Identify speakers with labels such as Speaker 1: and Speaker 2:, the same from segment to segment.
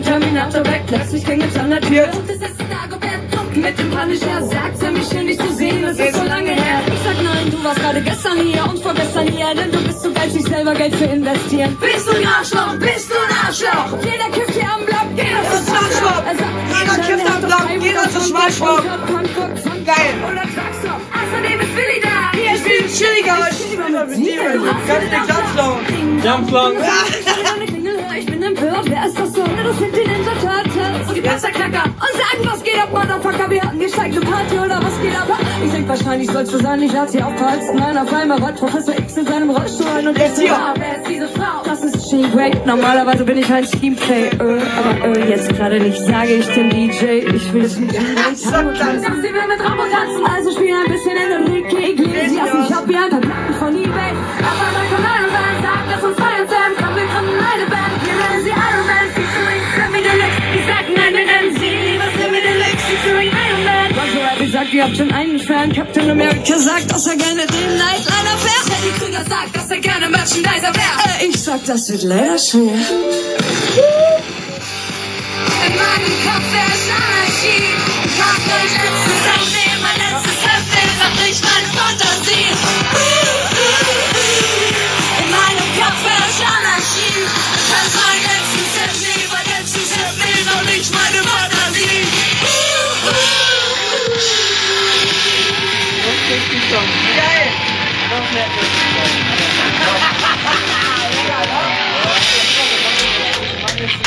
Speaker 1: beim Terminator weg. Plötzlich klingelt an der Tür. Und es ist Dagobert Duck mit dem Punisher. Sagt er mich schön, dich zu sehen, das ist so lange her. Ich sag nein, du warst gerade gestern hier und vorgestern hier, denn du bist zu geil, sich selber Geld zu investieren. Bist du ein Arschloch, bist du ein Arschloch? Jeder kifft hier am Block, jeder
Speaker 2: Das ist Schwarzstopp. Jeder kifft am Block, jeder ist Schwarzstopp. Geil.
Speaker 1: Oder sagst du, außerdem ist Billy da. Hier
Speaker 2: Ich bin chilliger, aber ich bin mit dir. Ganz den Glanzlauen.
Speaker 3: Jumpflong.
Speaker 1: Ich empört, wer ist das so? Das sind die Ninja Turtles und die Panzerknacker und sagen, was geht ab, Motherfucker? Wir hatten gesteigte Party oder was geht ab? Ich denk wahrscheinlich sollst du sein, ich lade sie aufhalten. Nein, auf einmal rollt Professor X in seinem Rollstuhl ein und
Speaker 2: Jetzt hier.
Speaker 1: ah, wer ist diese Frau? Das ist Jean Grey. Normalerweise bin ich ein Teamplay, aber äh, jetzt gerade nicht, sage ich dem DJ. Ich will es nicht
Speaker 2: Sag das.
Speaker 1: Sie will mit Rambo tanzen, also spiel ein bisschen Enrique Iglesias. Ich hab hier ein paar Platten von Ebay. Aber dann kommt ihr habt schon einen Fan. Captain America sagt, dass er gerne den Nightliner fährt. Teddy Krüger sagt, dass er gerne Merchandiser wäre. Äh, ich sag, das wird leider schwer. In meinem Kopf ist Anarchie. Kauf mein letztes Aufnehmen, mein letztes Heft, ich meine Fantasie.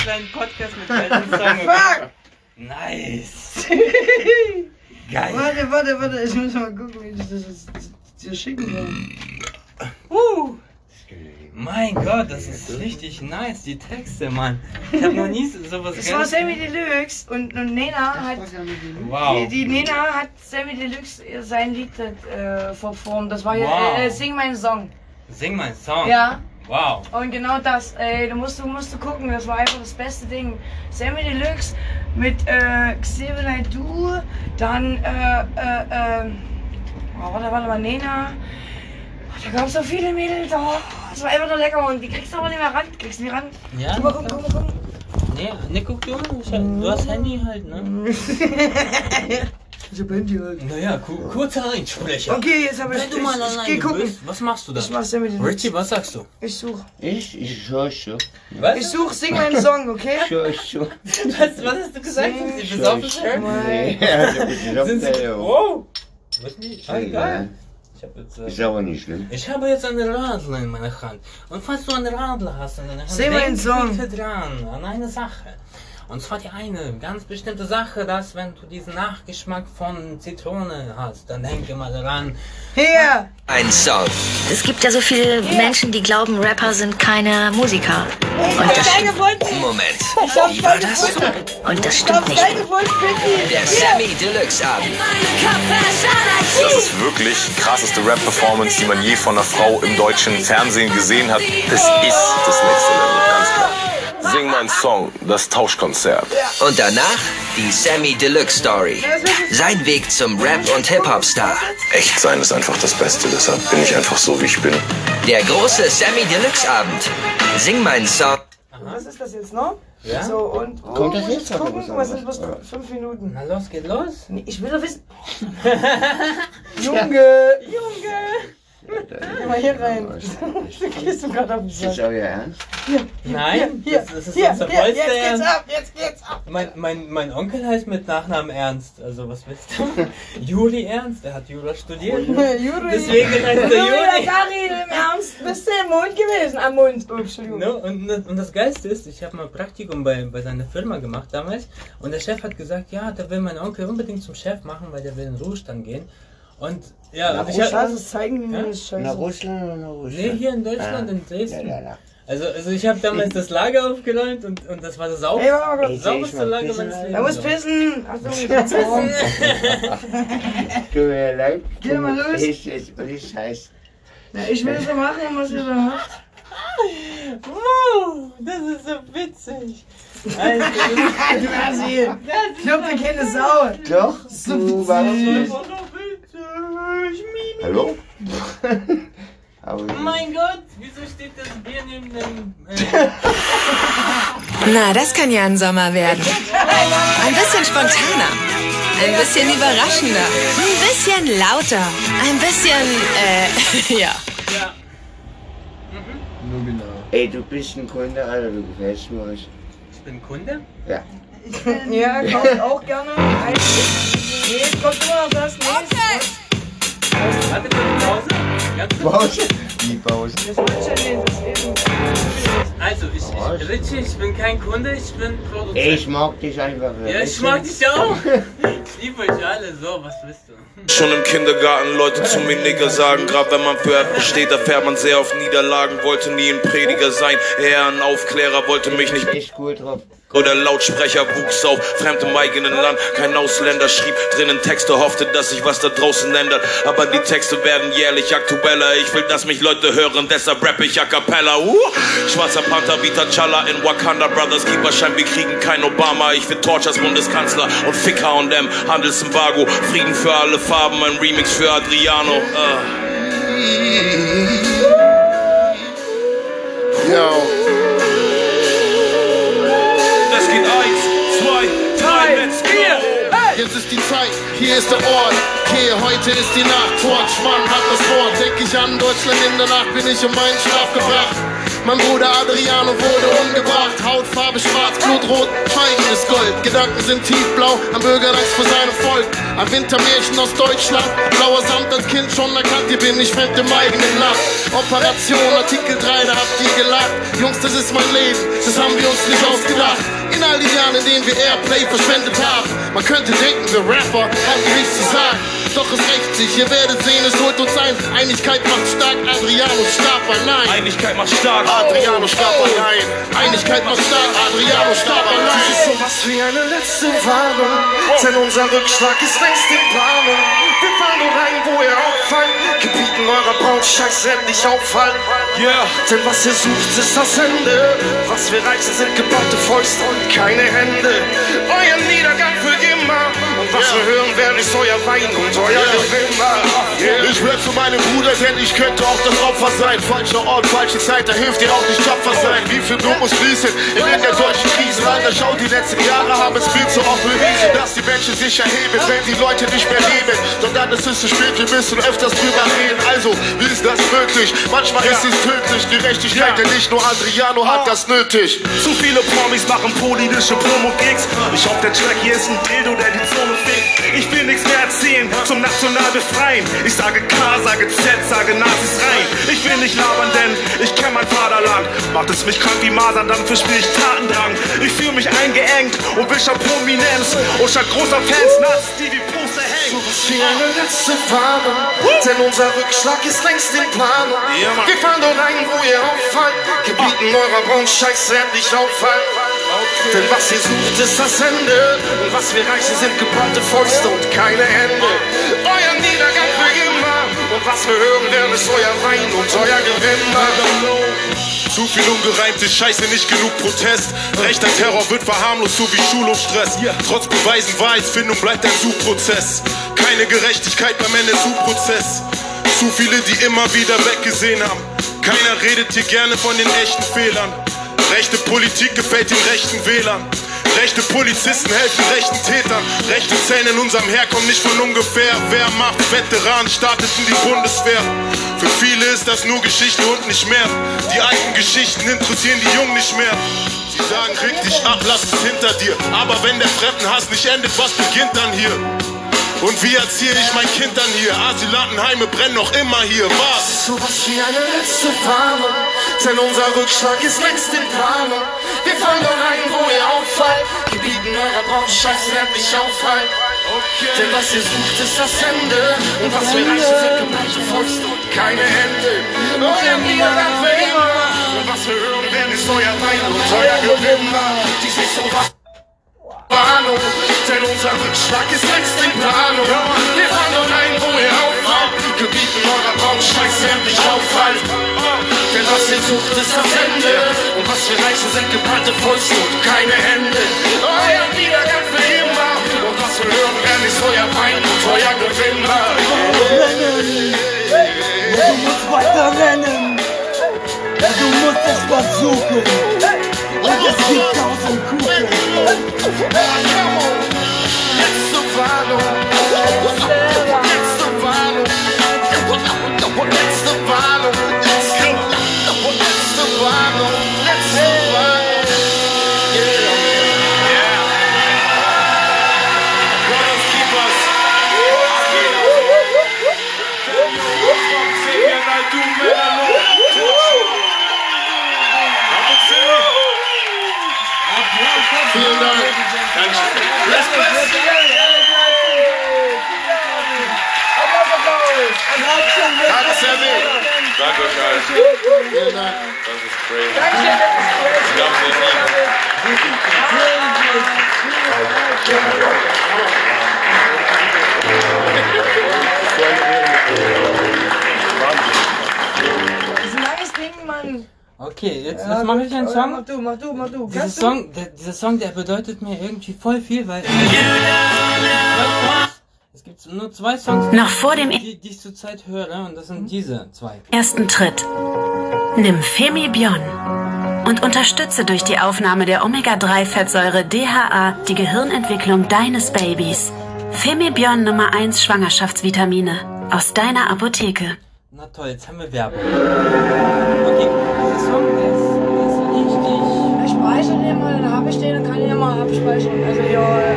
Speaker 3: Kleinen Podcast mit Song.
Speaker 2: Fuck.
Speaker 3: Nice. Geil.
Speaker 2: Warte, warte, warte. Ich muss mal gucken, wie ich das jetzt dir schicken soll.
Speaker 3: Uh. Mein Gott, das ist richtig nice, die Texte, Mann. Ich hab noch nie so- sowas
Speaker 2: Das war Sammy Deluxe und, und Nena hat.
Speaker 3: Wow.
Speaker 2: Die, die Nena hat Sammy Deluxe sein Lied äh, verformt. Das war ja
Speaker 3: Wow.
Speaker 2: äh, Sing meinen Song.
Speaker 3: Sing mein Song.
Speaker 2: Ja.
Speaker 3: Wow.
Speaker 2: Und genau das, ey, du musst, du musst du gucken, das war einfach das beste Ding. Sammy Deluxe mit äh, Xavier Du, dann, äh, äh, äh, oh, warte, warte mal, Nena. Oh, da gab es so viele Mädels, oh, das war einfach nur lecker und die kriegst du aber nicht mehr ran, kriegst du nicht ran.
Speaker 3: Ja?
Speaker 2: Guck mal, guck, guck, guck.
Speaker 3: Nee, nee, guck du du hast Handy halt, ne?
Speaker 2: Ich hab Handy halt.
Speaker 3: Naja, ku kurzer Einsprecher.
Speaker 2: Okay, jetzt hab ich,
Speaker 3: Wenn du
Speaker 2: ich,
Speaker 3: mal
Speaker 2: ich,
Speaker 3: alleine
Speaker 2: geh gucken.
Speaker 3: bist, was machst du da?
Speaker 2: Ich mach Sammy Deluxe.
Speaker 3: Richie, was sagst du?
Speaker 2: Ich such.
Speaker 4: Ich? Ich schau schon.
Speaker 3: Was?
Speaker 2: Ich such, sing meinen Song, okay?
Speaker 4: Schau schon.
Speaker 3: Was, was hast du gesagt? Sind sie besoffen?
Speaker 4: Nee,
Speaker 3: Sind sie... Oh! Was nicht? Ah,
Speaker 4: Egal.
Speaker 3: Ich hab jetzt...
Speaker 4: Ist
Speaker 3: Äh,
Speaker 4: aber nicht schlimm.
Speaker 3: ich habe jetzt einen Radler in meiner Hand. Und falls du einen Radler hast in deiner Hand,
Speaker 2: Sing meinen
Speaker 3: denk
Speaker 2: Song.
Speaker 3: bitte dran an eine Sache. Und zwar die eine ganz bestimmte Sache, dass wenn du diesen Nachgeschmack von Zitrone hast, dann denke mal daran.
Speaker 2: Hier!
Speaker 5: Ein Song.
Speaker 6: Es gibt ja so viele Menschen, die glauben, Rapper sind keine Musiker. Und das,
Speaker 2: gefunden!
Speaker 5: Moment.
Speaker 2: Ich
Speaker 5: Wie war das?
Speaker 6: und das stimmt nicht.
Speaker 5: Der Sammy Deluxe Abend.
Speaker 7: Das ist wirklich die krasseste Rap-Performance, die man je von einer Frau im deutschen Fernsehen gesehen hat. Das ist das nächste Level, ganz. Sing mein Song, das Tauschkonzert.
Speaker 5: Und danach die Sammy Deluxe Story. Sein Weg zum Rap- und Hip-Hop-Star.
Speaker 7: Echt sein ist einfach das Beste, deshalb bin ich einfach so, wie ich bin.
Speaker 5: Der große Sammy Deluxe Abend. Sing meinen Song.
Speaker 2: Was ist das jetzt noch?
Speaker 3: Ja?
Speaker 2: So, und. Oh,
Speaker 4: Kommt das
Speaker 2: muss ich
Speaker 4: jetzt oder
Speaker 2: gucken?
Speaker 4: was?
Speaker 2: Sind bloß fünf Minuten?
Speaker 3: Na los, geht los.
Speaker 2: Nee, ich will doch wissen. Junge! Junge! Geh mal hier rein. Du gehst du gerade auf den
Speaker 4: Ist das
Speaker 2: Sack.
Speaker 4: euer Ernst?
Speaker 3: Nein,
Speaker 2: Hier,
Speaker 3: das, das ist
Speaker 2: hier,
Speaker 3: unser
Speaker 2: hier, jetzt geht's
Speaker 3: Ernst.
Speaker 2: ab, jetzt geht's ab.
Speaker 3: Mein, mein, mein Onkel heißt mit Nachnamen Ernst. Also was willst du? Juri Ernst, der hat Jura studiert.
Speaker 2: Juri.
Speaker 3: Deswegen heißt er
Speaker 2: Juri,
Speaker 3: Juri.
Speaker 2: Karin, im Ernst, bist du im Mund gewesen? Am Mund. Oh, Entschuldigung.
Speaker 3: Ne? Und, das- und das Geilste ist, ich habe mal Praktikum bei, bei seiner Firma gemacht damals und der Chef hat gesagt, ja, da will mein Onkel unbedingt zum Chef machen, weil der will in den Ruhestand gehen. Und ja, und ich
Speaker 2: Ich
Speaker 3: hab,
Speaker 2: es zeigen,
Speaker 3: Ja?
Speaker 2: das
Speaker 4: Nach
Speaker 2: scheiße.
Speaker 4: Russland oder nach Russland?
Speaker 3: Nee, hier in Deutschland, in
Speaker 4: Ja,
Speaker 3: Dresden.
Speaker 4: ja, ja.
Speaker 3: Also, also ich habe damals das Lager aufgeräumt und, und das war das Sau
Speaker 2: Ey, warte mal
Speaker 4: Ey,
Speaker 2: kurz.
Speaker 4: seh ich
Speaker 3: sauberste Lager
Speaker 4: pissen,
Speaker 3: meines? Lebens.
Speaker 2: Er muss pissen. Achtung, ich muss pissen.
Speaker 4: Tut mir leid.
Speaker 2: Geh mal los.
Speaker 4: Ich, ich, ich scheiß.
Speaker 2: Ja, ich will so machen, was ihr da macht.
Speaker 3: Wow, das ist so witzig. Alter,
Speaker 2: Du Assi. Ich glaub, der kennt es Sau.
Speaker 4: Doch, du warst nicht.
Speaker 3: so.
Speaker 4: Hallo? Aber
Speaker 3: Mein Gott, wieso steht das Bier neben dem... Äh,
Speaker 8: Na, das kann ja ein Sommer werden. Ein bisschen spontaner. Ein bisschen überraschender. Ein bisschen lauter. Ein bisschen, äh, ja.
Speaker 4: Nur genau. Ey, du bist ein Kunde, Alter, du gefällst mir was.
Speaker 3: Ich bin Kunde?
Speaker 4: Ja.
Speaker 2: Ja, kauft auch gerne. Ein- Nee, es kommt immer noch das nächste.
Speaker 3: Warte kurz Pause.
Speaker 4: Pause? Die Pause.
Speaker 2: Das eben.
Speaker 3: Also, ich, ich, Richie, ich bin kein Kunde, ich bin Produzent.
Speaker 4: Ich mag dich einfach.
Speaker 3: ja, ich mag dich auch. Ich liebe euch alle. So, was willst du?
Speaker 9: Schon im Kindergarten Leute zu mir Nigger sagen, grad wenn man für etwas steht, erfährt man sehr auf Niederlagen, wollte nie ein Prediger sein, eher ein Aufklärer, wollte mich nicht
Speaker 4: Echt cool drauf.
Speaker 9: Oder Lautsprecher wuchs auf, fremd im eigenen Land, kein Ausländer, schrieb drinnen Texte, hoffte, dass sich was da draußen ändert, aber die Texte werden jährlich aktueller, ich will, dass mich Leute hören, deshalb rapp ich a cappella, uh! Schwarzer Panther wie T'Challa in Wakanda Brothers, Keeper scheint, wir kriegen kein Obama, ich will Torch als Bundeskanzler und Fick H&M, Handelsembargo, Frieden für alle Farben, ein Remix für Adriano, uh.
Speaker 10: Yo.
Speaker 9: Drei, let's go!
Speaker 10: Jetzt ist die Zeit, hier ist der Ort. Okay, heute ist die Nacht. Torch, Mann hat das Wort. Denk ich an Deutschland in der Nacht, bin ich um meinen Schlaf gebracht. Mein Bruder Adriano wurde umgebracht. Hautfarbe schwarz, blutrot, Schweigen ist Gold. Gedanken sind tiefblau, ein Bürger Angst vor seinem Volk. Ein Wintermärchen aus Deutschland. Blauer Samt als Kind schon erkannt, hier bin ich fremd im eigenen Land. Operation Artikel 3, da habt ihr gelacht. Jungs, das ist mein Leben, das haben wir uns nicht ausgedacht. In all den Jahren, in denen wir Airplay verschwendet haben. Man könnte denken, wir Rapper haben nichts zu sagen. Doch es rächt sich, ihr werdet sehen, es holt uns ein. Einigkeit macht stark, Adriano starb allein.
Speaker 9: Einigkeit macht stark.
Speaker 10: Adriano starb allein. Einigkeit macht stark, Adriano starb allein.
Speaker 11: sowas wie eine letzte Warnung, denn unser Rückschlag ist längst in Planung. Wir fahren nur rein, wo ihr auffallt, Gebieten eurer Braunscheiß endlich auffallen.
Speaker 9: Yeah.
Speaker 11: Denn was ihr sucht, ist das Ende. Was wir reichen, sind gebaute Fäuste und keine Hände. Euer Niedergang für immer. Was wir hören werden, ist euer Wein und euer Gewimmer. Yeah.
Speaker 10: Ich rap für meinen Bruder, denn ich könnte auch das Opfer sein. Falscher Ort, falsche Zeit, da hilft dir auch nicht tapfer sein. Wie viel Blut muss fließen in der deutschen Krise? Alter, schau, die letzten Jahre haben es viel zu oft bewiesen, dass die Menschen sich erheben, wenn die Leute nicht mehr leben. Doch dann ist es zu spät, wir müssen öfters drüber reden. Also, wie ist das möglich? Manchmal ist es tödlich. Gerechtigkeit, denn nicht nur Adriano hat das nötig.
Speaker 11: Zu viele Promis machen politische Promo-Gigs. Ich hoffe, der Track hier ist ein Dildo, der die Zone Ich will nichts mehr erzählen zum national befreien. Ich sage K, sage Z, sage Nazis rein. Ich will nicht labern, denn ich kenn mein Vaterland. Macht es mich krank wie Masern, dann verspiel ich Tatendrang. Ich fühle mich eingeengt und will schon Prominenz. Und statt großer Fans Nazis, die wie Poster hängen. Sowas wie eine letzte Warnung, denn unser Rückschlag ist längst in Planung.
Speaker 9: Ja, Mann.
Speaker 11: Wir fahren dort ein, wo ihr auffallt. Gebieten eurer Braunscheiß endlich auffallen. Denn was ihr sucht, ist das Ende. Und was wir reichen, sind gebrannte Fäuste und keine Hände. Euer Niedergang für immer. Und was wir hören werden, ist euer Wein und euer Gewinner.
Speaker 10: Zu viel ungereimte Scheiße, nicht genug Protest. Rechter Terror wird verharmlost, so wie Schulhofstress. Trotz Beweisen, Wahrheitsfindung bleibt ein Suchprozess. Keine Gerechtigkeit beim NSU-Prozess. Zu viele, die immer wieder weggesehen haben. Keiner redet hier gerne von den echten Fehlern. Rechte Politik gefällt den rechten Wählern. Rechte Polizisten helfen rechten Tätern. Rechte Zellen in unserem Heer kommen nicht von ungefähr. Wehrmacht, Veteranen starteten die Bundeswehr. Für viele ist das nur Geschichte und nicht mehr. Die alten Geschichten interessieren die Jungen nicht mehr. Sie sagen, reg dich ab, lass es hinter dir. Aber wenn der Fremdenhass nicht endet, was beginnt dann hier? Und wie erziehe ich mein Kind dann hier? Asylantenheime brennen noch immer hier. Was?
Speaker 11: Sowas wie eine letzte Warnung, denn unser Rückschlag ist längst in Planung. Wir fallen dort ein, wo ihr auffallt. Gebieten eurer Braunscheiß endlich auffallen. Denn was ihr sucht, ist das Ende. Und was wir reichen, sind geballte Fäuste und keine Hände. Euer Niedergang für immer. Und was wir hören werden, ist euer Wein und euer Gewinner. Dies ist so was. Warnung, denn unser Rückschlag ist längst in Planung. Wir dort ein, wo ihr auffallt. Gebieten eurer Braunscheiß endlich auffallen. Denn was ihr sucht, ist das Ende. Und was wir reichen, sind geballte Fäuste und keine Hände. Euer Niedergang für immer. Und was wir hören werden, ist euer Wein und euer Gewinner.
Speaker 2: Du musst weiter rennen. Du musst es versuchen.
Speaker 11: Und Vielen Dank.
Speaker 12: Das ist crazy. Ich glaub's ja nie.
Speaker 2: Das ist ein langes Ding, Mann.
Speaker 3: Okay, jetzt,
Speaker 2: Ja,
Speaker 3: jetzt mache ich einen
Speaker 2: Mach
Speaker 3: Song.
Speaker 2: du, mach du, mach du.
Speaker 3: Dieser? Song, der, dieser Song, der bedeutet mir irgendwie voll viel, weil es gibt nur zwei Songs,
Speaker 13: Noch vor dem
Speaker 3: die, die ich zurzeit höre, und das sind diese zwei.
Speaker 13: ersten Tritt. Nimm Femibion und unterstütze durch die Aufnahme der Omega-3-Fettsäure DHA die Gehirnentwicklung deines Babys. Femibion Nummer 1 Schwangerschaftsvitamine aus deiner Apotheke.
Speaker 3: Na toll, jetzt haben wir Werbung. Okay, dieser Song, ist, ist richtig.
Speaker 2: Ich speichere den mal, dann habe ich den, dann kann ich den mal abspeichern. Also ja. äh,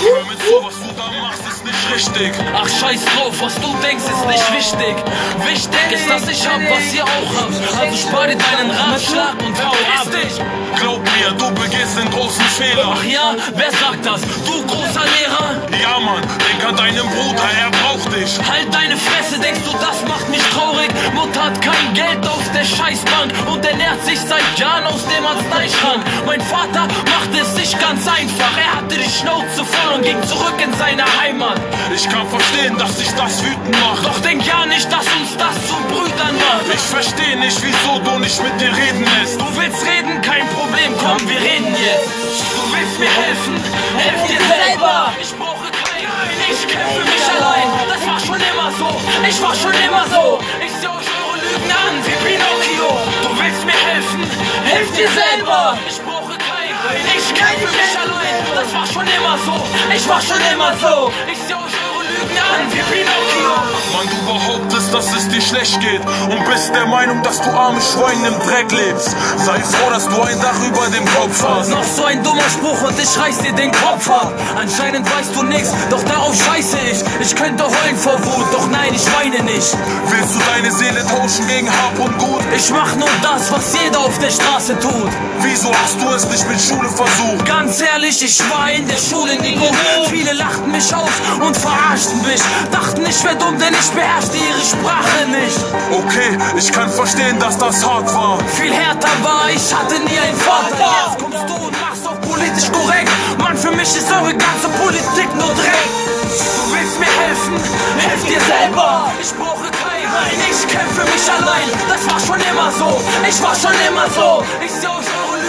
Speaker 12: Hör mir zu, was du da machst, ist nicht richtig.
Speaker 14: Ach scheiß drauf, was du denkst ist nicht wichtig. Wichtig ist, dass ich hab, was ihr auch habt. Also spar dir deinen Ratschlag und hau ab.
Speaker 12: Glaub mir, du begehst den großen Fehler.
Speaker 14: Ach ja, wer sagt das? Du großer Lehrer?
Speaker 12: Ja, Mann, denk an deinen Bruder, er braucht dich.
Speaker 14: Halt deine Fresse, denkst du, das macht mich traurig? Mutter hat kein Geld aus der Scheißbank und ernährt sich seit Jahren aus dem Arzneischrank. Mein Vater macht es sich ganz einfach. Er hatte die Schnauze voll und ging zurück in seine Heimat.
Speaker 12: Ich kann verstehen, dass dich das wütend macht.
Speaker 14: Doch denk ja nicht, dass uns das zu Brüdern macht.
Speaker 12: Ich versteh nicht, wieso du nicht mit dir reden lässt.
Speaker 14: Du willst reden, kein Problem, komm, wir reden jetzt. Du willst mir helfen, helf dir selber. Ich brauche keinen, ich kämpfe mich allein. Das war schon immer so, ich war schon immer so. Ich seh euch eure Lügen an wie Pinocchio. Du willst mir helfen, helf dir selber. Ich keinen, ich kämpfe mich allein. Das war schon immer so, ich war schon immer so. Ich Lügen an wie Pinocchio.
Speaker 12: Mann, du behauptest, dass es dir schlecht geht und bist der Meinung, dass du arme Schwein im Dreck lebst. Sei froh, dass du ein Dach über dem Kopf hast.
Speaker 14: Noch so ein dummer Spruch und ich reiß dir den Kopf ab. Anscheinend weißt du nix, doch darauf scheiße ich. Ich könnte heulen vor Wut, doch nein, ich weine nicht.
Speaker 12: Willst du deine Seele tauschen gegen Hab und Gut?
Speaker 14: Ich mach nur das, was jeder auf der Straße tut.
Speaker 12: Wieso hast du es nicht mit Schule versucht?
Speaker 14: Ganz ehrlich, ich war in der Schule nie gut. Viele lachten mich aus und verarschten mich. Dachten, ich wär dumm, denn ich beherrschte ihre Sprache nicht.
Speaker 12: Okay, ich kann verstehen, dass das hart war.
Speaker 14: Viel härter war, ich hatte nie einen Vater. Jetzt kommst du und machst auf politisch korrekt. Mann, für mich ist eure ganze Politik nur Dreck. Du willst mir helfen, helf dir selber. Ich brauche keinen, ich kämpfe mich allein. Das war schon immer so, ich war schon immer so. Ich seh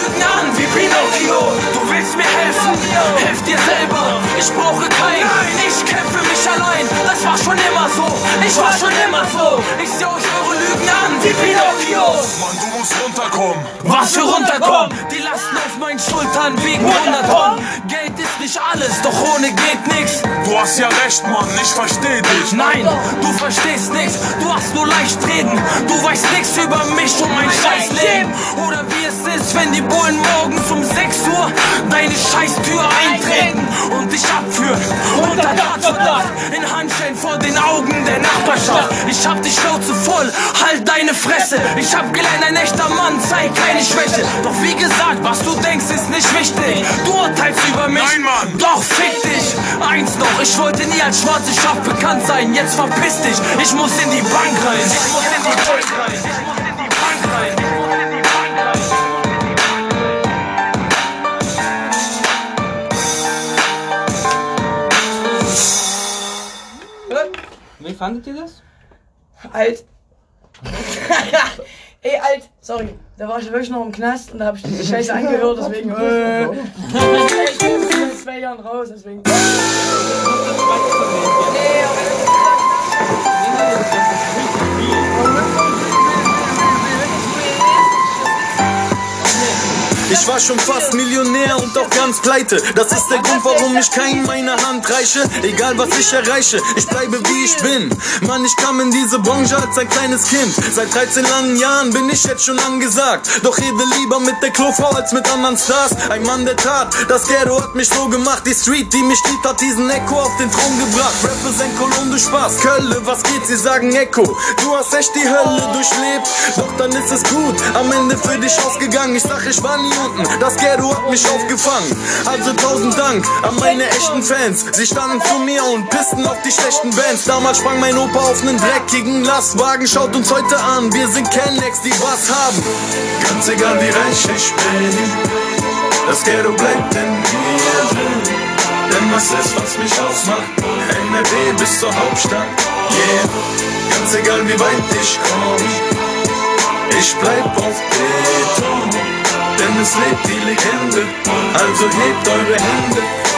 Speaker 14: Lügen an wie Pinocchio. Du willst mir helfen, helf dir selber. Ich brauche keinen, ich kämpfe mich allein. Das war schon immer so, ich war schon immer so. Ich seh euch eure Lügen an wie Pinocchio.
Speaker 12: Mann, du musst runterkommen.
Speaker 14: Was für runterkommen? Die Lasten auf meinen Schultern wiegen 100 Tonnen. Geld ist nicht alles, doch ohne geht nix.
Speaker 12: Du hast ja recht, Mann, ich versteh dich.
Speaker 14: Nein, du verstehst nichts, du hast nur leicht reden. Du weißt nichts über mich und mein scheiß Leben. Oder wie es ist, wenn die Bullen morgens um 6 Uhr deine Scheißtür eintreten und dich abführen. Unter Tatverdacht, in Handschellen vor den Augen der Nachbarschaft. Ich hab die Schnauze voll, halt deine Fresse. Ich hab gelernt, ein echter Mann zeigt keine Schwäche. Doch wie gesagt, was du denkst, ist nicht wichtig. Du urteilst über mich.
Speaker 12: Nein, Mann.
Speaker 14: Doch fick dich. Eins noch, ich wollte nie als schwarze Schaf bekannt sein. Jetzt verpiss dich. Ich muss in die Bank rein. Ich muss in die Bank rein.
Speaker 3: Fandet ihr das?
Speaker 2: Alt. Ey, alt, sorry. Da war ich wirklich noch im Knast und da hab ich diese Scheiße angehört, deswegen. Äh, ich bin zwei Jahre Jahren raus, deswegen.
Speaker 15: Ich war schon fast Millionär und auch ganz pleite. Das ist der Grund, warum ich keinem meine Hand reiche. Egal was ich erreiche, ich bleibe wie ich bin. Mann, ich kam in diese Branche als ein kleines Kind. Seit 13 langen Jahren bin ich jetzt schon angesagt. Doch rede lieber mit der Klofrau als mit anderen Stars. Ein Mann der Tat, das Ghetto hat mich so gemacht. Die Street, die mich liebt, hat diesen Echo auf den Thron gebracht. Represent du Spaß. Kölle, was geht? Sie sagen Echo. Du hast echt die Hölle durchlebt. Doch dann ist es gut. Am Ende für dich ausgegangen. Ich sag, ich war nie unten. Das Ghetto hat mich aufgefangen. Also tausend Dank an meine echten Fans. Sie standen zu mir und pissten auf die schlechten Bands. Damals sprang mein Opa auf nen dreckigen Lastwagen. Schaut uns heute an. Wir sind Kennex, die was haben. Ganz egal wie reich ich bin. Das Ghetto bleibt in mir drin. Denn was ist, was mich ausmacht? NRW bis zur Hauptstadt. Yeah. Ganz egal wie weit ich komm. Ich bleib auf Beton. Denn es lebt die Legende. Also hebt eure Hände.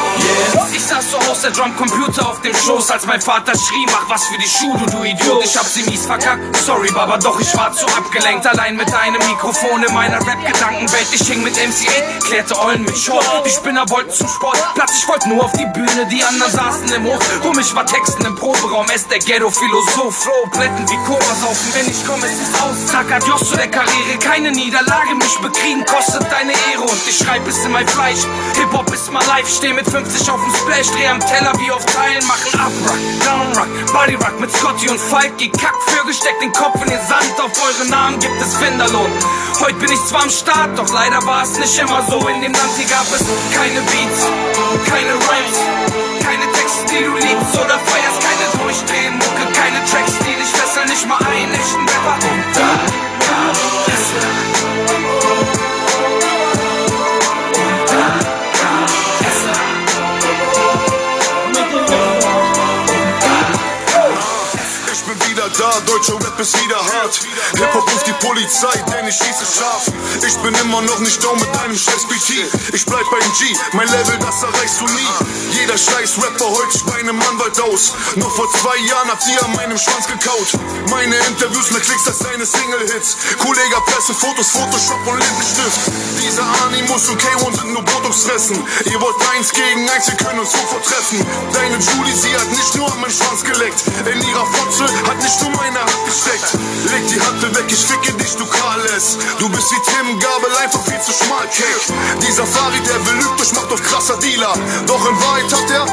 Speaker 16: Ich saß zu Hause, der Drumcomputer auf dem Schoß, als mein Vater schrie, mach was für die Schule, du Idiot. Ich hab sie mies verkackt, sorry Baba, doch ich war zu abgelenkt. Allein mit einem Mikrofon in meiner Rap-Gedankenwelt. Ich hing mit MC8, klärte Eulen mit Short. Die Spinner wollten zum Sport, Platz, ich wollte nur auf die Bühne. Die anderen saßen im Hof, um mich war Texten im Proberaum. Es der Ghetto-Philosoph, Flow, Plätten wie Cola saufen. Wenn ich komme, es ist aus. Zack, adios zu der Karriere, keine Niederlage. Mich bekriegen kostet deine Ehre und ich schreib es in mein Fleisch. Hip-Hop ist mal live, steh mit 50 auf dem Splash, dreh am Teller wie auf Teilen, machen Up-Rock, Down-Rock, Body-Rock mit Scotty und Falk, gekackt, Vögel, steckt den Kopf in den Sand, auf eure Namen gibt es Finderlohn. Heute bin ich zwar am Start, doch leider war es nicht immer so, in dem Land hier gab es keine Beats, keine Rhymes, keine Texte, die du liebst oder feierst, keine Durchdrehen, Mucke, keine Tracks, die dich fesseln, nicht mal einen echten Rapper. Und da gab es
Speaker 17: da, deutscher Rap ist wieder hart. Hip-Hop ruft die Polizei, denn ich schieße scharf. Ich bin immer noch nicht down mit deinem scheiß BT. Ich bleib beim G, mein Level, das erreichst du nie. Jeder scheiß Rapper heult sich bei einem Anwalt aus. Noch vor zwei Jahren habt ihr an meinem Schwanz gekaut. Meine Interviews mit Klicks als deine Single-Hits. Kollega, Presse, Fotos, Photoshop und Lippenstift. Diese Animus und K1 sind nur Botox-Fressen. Ihr wollt eins gegen eins, wir können uns sofort treffen. Deine Julie, sie hat nicht nur an meinen Schwanz geleckt. In ihrer Fotze hat nicht nur meine Hand gesteckt. Leg die Hand weg, ich ficke dich, du Karles. Du bist wie Tim Gabel, einfach viel zu schmal, Cake. Dieser Farid, der belügt euch, macht auf krasser Dealer. Doch in Wahrheit hat er.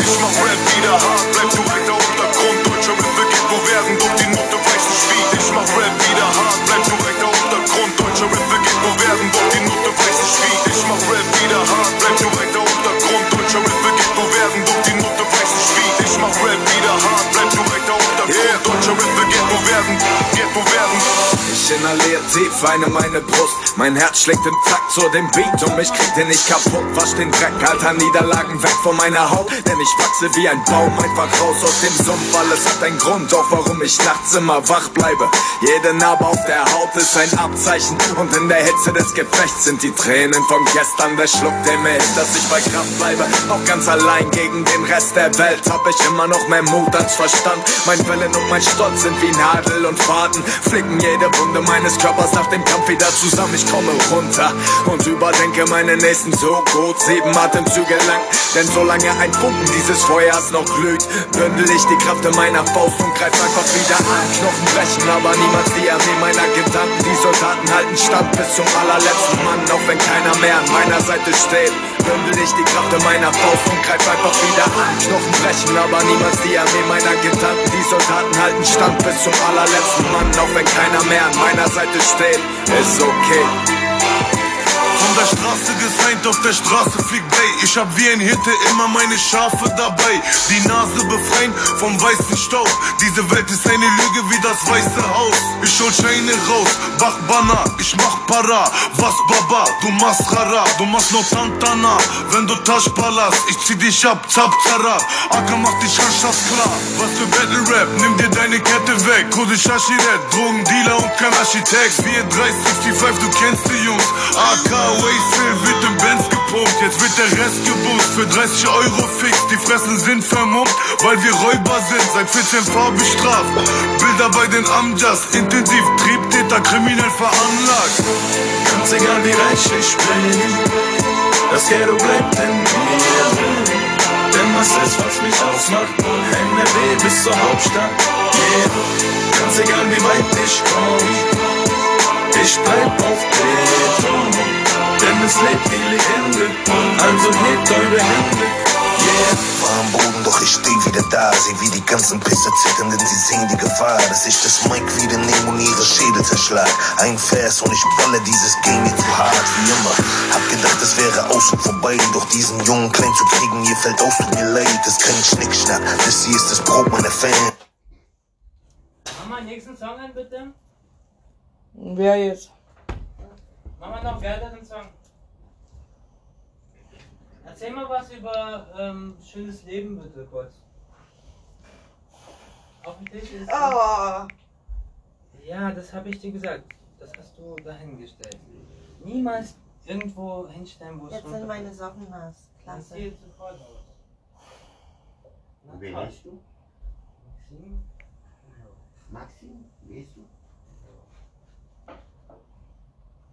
Speaker 17: Ich mach Rap wieder hart, bleib du weiter Untergrund. Deutscher Rap beginnt, wo werden, doch die Note nicht wie. Ich mach Rap wieder hart, bleib du weiter Untergrund. Deutscher Rap beginnt, wo werden, doch die Note nicht wie. Ich mach Rap wieder hart, bleib du weiter Untergrund. Deutscher Rap beginnt, wo werden, doch die Note nicht wie. Ich mach Rap wieder hart, bleib du weiter Untergrund. Deutscher Rap beginnt, wo werden, geht, wo werden.
Speaker 18: Ich inhaliere tief eine meine Brust. Mein Herz schlägt im Takt zu dem Beat und mich kriegt ihr nicht kaputt. Wasch den Dreck, alter Niederlagen weg von meiner Haut. Denn ich wachse wie ein Baum einfach raus aus dem Sumpf. Alles hat einen Grund, auch warum ich nachts immer wach bleibe. Jede Narbe auf der Haut ist ein Abzeichen. Und in der Hitze des Gefechts sind die Tränen von gestern der Schluck, der mir hilft, dass ich bei Kraft bleibe. Auch ganz allein gegen den Rest der Welt hab ich immer noch mehr Mut als Verstand. Mein Willen und mein Stolz sind wie Nadel und Faden. Flicken jede Wunde meines Körpers nach dem Kampf wieder zusammen. Ich komme runter und überdenke meine nächsten so gut. Sieben Atemzüge lang, denn solange ein Funken dieses Feuers noch glüht, bündel ich die Kraft in meiner Faust und greif einfach wieder an. Knochen brechen, aber niemals die Armee meiner Gedanken. Die Soldaten halten stand bis zum allerletzten Mann, auch wenn keiner mehr an meiner Seite steht. Bündel ich die Kraft in meiner Faust und greif einfach wieder an. Knochen brechen, aber niemals die Armee meiner Gedanken. Die Soldaten halten stand bis zum allerletzten Mann, auch wenn keiner mehr an meiner Seite steht. Ist okay.
Speaker 17: Von der Straße gesigned, auf der Straße fliegt Bay. Ich hab wie ein Hirte immer meine Schafe dabei. Die Nase befreien vom weißen Staub. Diese Welt ist eine Lüge wie das weiße Haus. Ich hol Scheine raus, Bach Bana, ich mach Para. Was Baba, du machst Rara, du machst nur Tantana. Wenn du Taschpalas, ich zieh dich ab, zap, zarab. Acker macht dich Haschas klar. Was für Battle Rap, nimm dir deine Kette weg. Kurdisch Aschiret, Drogendealer und kein Architekt. 4, 3, 65, du kennst die Jungs. AK,
Speaker 19: Wastefill wird im Benz gepumpt, jetzt wird der Rest geboost für 30 Euro fix. Die Fressen sind vermummt, weil wir Räuber sind, seit 14 Fahr bestraft. Bilder bei den Amjas, intensiv Triebtäter, kriminell veranlagt.
Speaker 15: Ganz egal wie reich ich bin, das Ghetto bleibt in mir. Denn was ist, was mich ausmacht? NRW bis zur Hauptstadt, yeah. Ganz egal wie weit ich komm, ich bleib auf Beton. Es lebt die Legende, also hebt eure Hände, yeah.
Speaker 20: War am Boden, doch ich steh wieder da. Seh wie die ganzen Pisser zittern, denn sie sehen die Gefahr, dass ich das Mic wieder nehme und ihre Schädel zerschlag. Ein Vers und ich balle dieses Game jetzt hart wie immer. Hab gedacht, es wäre aus und vorbei, doch diesen Jungen klein zu kriegen, ihr fällt aus, tut mir leid. Das ist kein Schnickschnack, das hier ist das Brot meiner Fans.
Speaker 3: Mach mal den nächsten Song an, bitte.
Speaker 2: Wer jetzt?
Speaker 3: Mach mal noch weiteren Song. Erzähl mal was über ähm, schönes Leben, bitte, kurz. Auf dem Tisch ist.
Speaker 2: Ah.
Speaker 3: Ja, das habe ich dir gesagt. Das hast du dahingestellt. Niemals irgendwo hinstellen, wo es
Speaker 21: Jetzt sind meine Socken nass.
Speaker 3: Das
Speaker 21: Klasse.
Speaker 3: sieht sofort aus. Na,
Speaker 4: Wen
Speaker 3: toll.
Speaker 4: heißt du?
Speaker 3: Maxim?
Speaker 4: Maxim? Wie heißt du?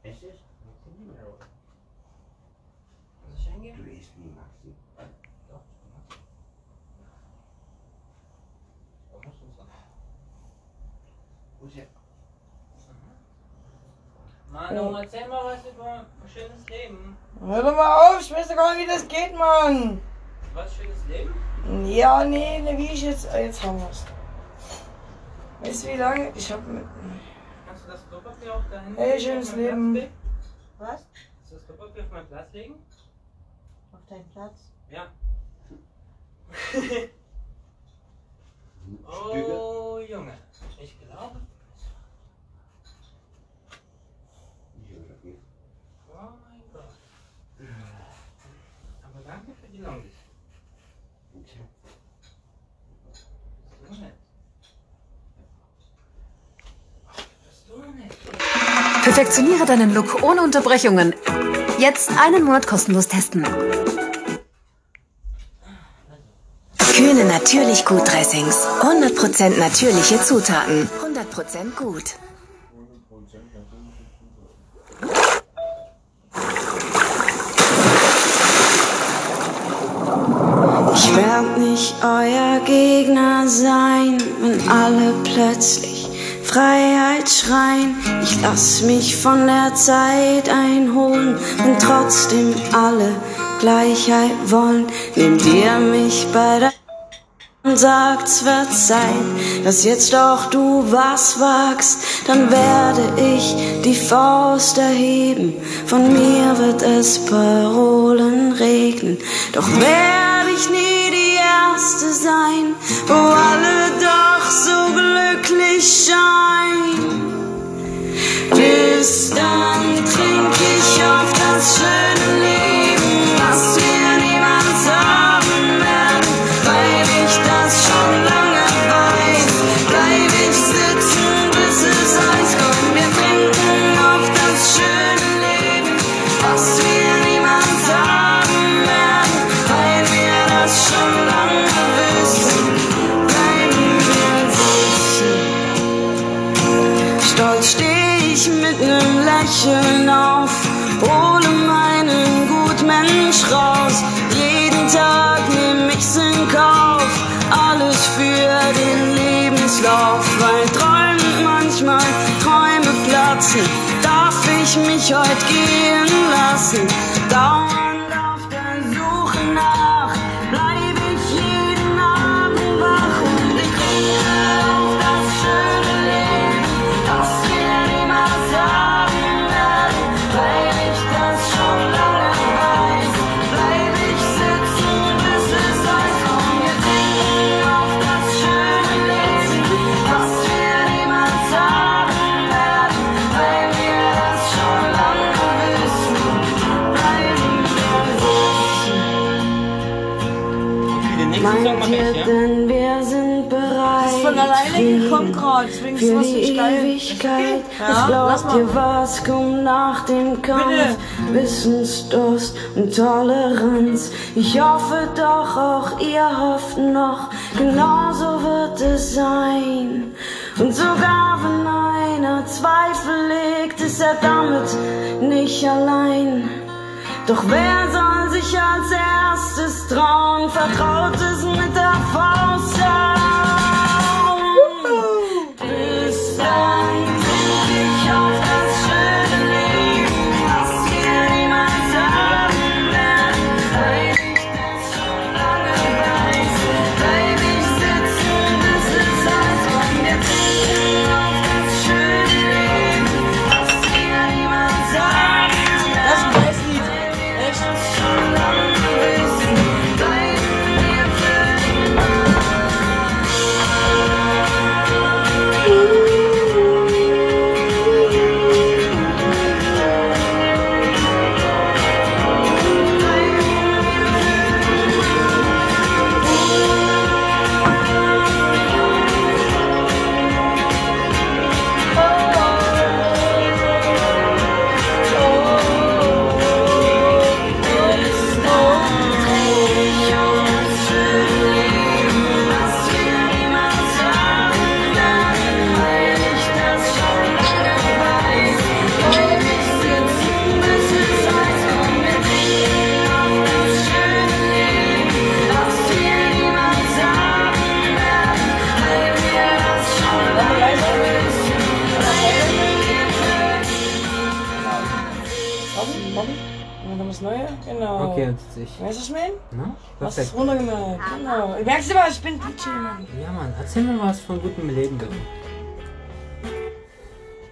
Speaker 4: Ist es?
Speaker 3: Muss ich eingeben?
Speaker 4: Du heißt nie.
Speaker 3: Doch. Da du.
Speaker 4: Wo ist er?
Speaker 3: Manu, erzähl mal was über ein schönes Leben.
Speaker 2: Hör doch mal auf, ich weiß doch gar nicht, wie das geht, Mann.
Speaker 3: Was schönes Leben?
Speaker 2: Ja, nee, ne, wie ich jetzt. ah, Jetzt haben wir's. Weißt du, wie lange? Ich hab mit.
Speaker 3: Kannst du das Klopapier auch dahin
Speaker 2: Hey, schönes Leben.
Speaker 21: Was?
Speaker 3: Kannst du das Klopapier auf meinen Platz legen?
Speaker 21: Deinen Platz?
Speaker 3: Ja. oh, Junge. Ich glaube. Oh mein Gott. Aber danke für die Longis. Nett. So nett.
Speaker 22: Perfektioniere deinen Look ohne Unterbrechungen. Jetzt einen Monat kostenlos testen.
Speaker 8: Natürlich gut Dressings. 100% natürliche Zutaten. 100% gut.
Speaker 23: Ich werd nicht euer Gegner sein, wenn alle plötzlich Freiheit schreien. Ich lass mich von der Zeit einholen, wenn trotzdem alle Gleichheit wollen. Nehmt ihr mich bei der und sagt's wird Zeit, dass jetzt doch du was wagst, dann werde ich die Faust erheben. Von mir wird es Parolen regnen, doch werde ich nie die Erste sein, wo alle doch so glücklich scheinen. Bis dann trink ich auf das schöne Leben, was wir nem Lächeln auf, hole meinen Gutmensch raus. Jeden Tag nehm ich's in Kauf, alles für den Lebenslauf. Weil träumen manchmal Träume platzen, darf ich mich heut gehen lassen. Dauernd
Speaker 2: deswegen ist
Speaker 23: für
Speaker 2: sowas
Speaker 23: die. Ewigkeit.
Speaker 2: Mal.
Speaker 23: ihr, was kommt nach dem Kampf? Wissensdurst und Toleranz. Ich hoffe doch, auch ihr hofft noch. Genauso wird es sein. Und sogar wenn einer Zweifel legt, ist er damit nicht allein. Doch wer soll sich als erstes trauen? Vertraut es mit der Faust an.
Speaker 2: Du
Speaker 3: Perfekt.
Speaker 2: runtergemerkt? Genau. Merkst du mal, ich bin DJ, Mann.
Speaker 3: Ja, Mann, erzähl mir was von gutem Leben, bitte.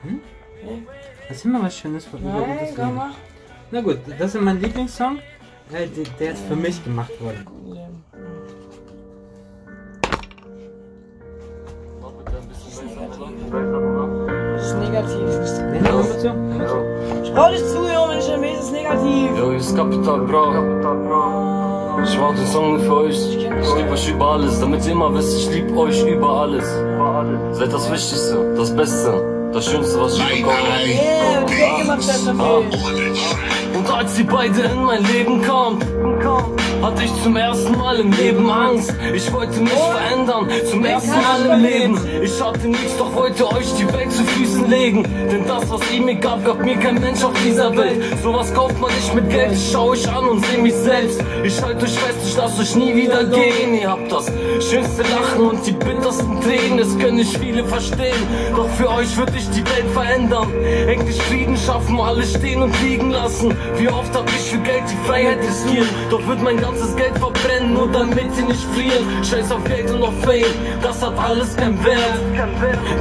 Speaker 3: Hm?
Speaker 2: Okay.
Speaker 3: Erzähl mir was Schönes von
Speaker 2: Nein,
Speaker 3: gutes
Speaker 2: komm
Speaker 3: Leben.
Speaker 2: mal.
Speaker 3: Na gut, das ist mein Lieblingssong, äh, der, der jetzt für mich gemacht wurde.
Speaker 2: Das ist negativ.
Speaker 3: Nee, hör mal zu.
Speaker 2: Schau dich zu, Junge, wenn ich ist negativ.
Speaker 24: Hier ist Kapital Bra. Ich mach den Song für euch. Ich lieb euch über alles, damit ihr immer wisst, ich lieb euch über alles. Seid das Wichtigste, das Beste, das Schönste, was ich bekommen habe. Und als die beide in mein Leben kamen, hatte ich zum ersten Mal im Leben Angst. Ich wollte mich verändern, zum ersten Mal im Leben. Ich hatte nichts, doch wollte euch die Welt zu Füßen legen. Denn das, was ihr mir gab, gab mir kein Mensch auf dieser Welt. Sowas kauft man nicht mit Geld, ich schau euch an und seh mich selbst. Ich halte euch fest, ich lass euch nie wieder gehen. Ihr habt das schönste Lachen und die bittersten Tränen, das können nicht viele verstehen. Doch für euch wird ich die Welt verändern. Endlich Frieden schaffen, alles stehen und liegen lassen. Wie oft hab ich für Geld die Freiheit riskiert, doch wird mein ganzes Geld verbrennen, nur damit sie nicht frieren. Scheiß auf Geld und auf Fame, das hat alles keinen Wert.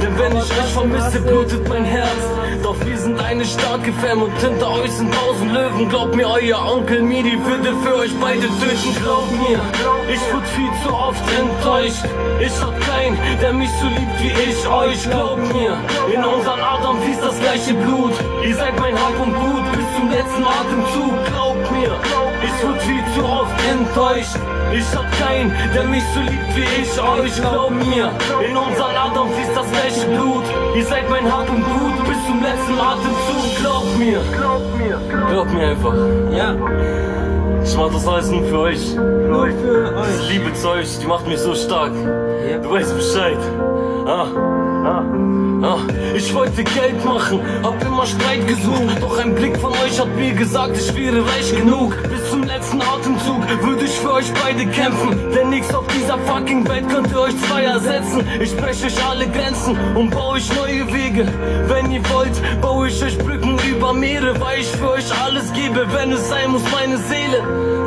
Speaker 24: Denn wenn ich euch vermisse, blutet mein Herz. Doch wir sind eine starke Fam und hinter euch sind tausend Löwen. Glaubt mir, euer Onkel Midi würde für euch beide töten. Glaubt mir, ich wurde viel zu oft enttäuscht. Ich hab keinen, der mich so liebt wie ich euch. Glaubt mir, in unseren Adern fließt das gleiche Blut. Ihr seid mein Hab und Gut bis zum letzten Atemzug. Glaubt mir, ich wurde viel zu oft enttäuscht. Ich hab keinen, der mich so liebt wie ich euch. Glaubt mir, in unseren Adern fließt das gleiche Blut. Ihr seid mein Hab und Gut bis zum letzten Atemzug. Glaubt mir, glaubt mir, glaubt mir einfach.
Speaker 3: Ja.
Speaker 24: Ich mach das alles nur für euch.
Speaker 3: Nur für euch.
Speaker 24: Ich liebe zu euch, die macht mich so stark. Du weißt Bescheid. Ah, ah, ah. Ich wollte Geld machen, hab immer Streit gesucht. Doch ein Blick von euch hat mir gesagt, ich wäre reich genug. Bis zum letzten Atemzug würde ich für euch beide kämpfen. Denn nichts auf dieser fucking Welt könnte euch zwei ersetzen. Ich breche euch alle Grenzen und baue euch neue Wege. Wenn ihr wollt, baue ich euch Brücken über Meere, weil ich für euch alles gebe, wenn es sein muss, meine Seele.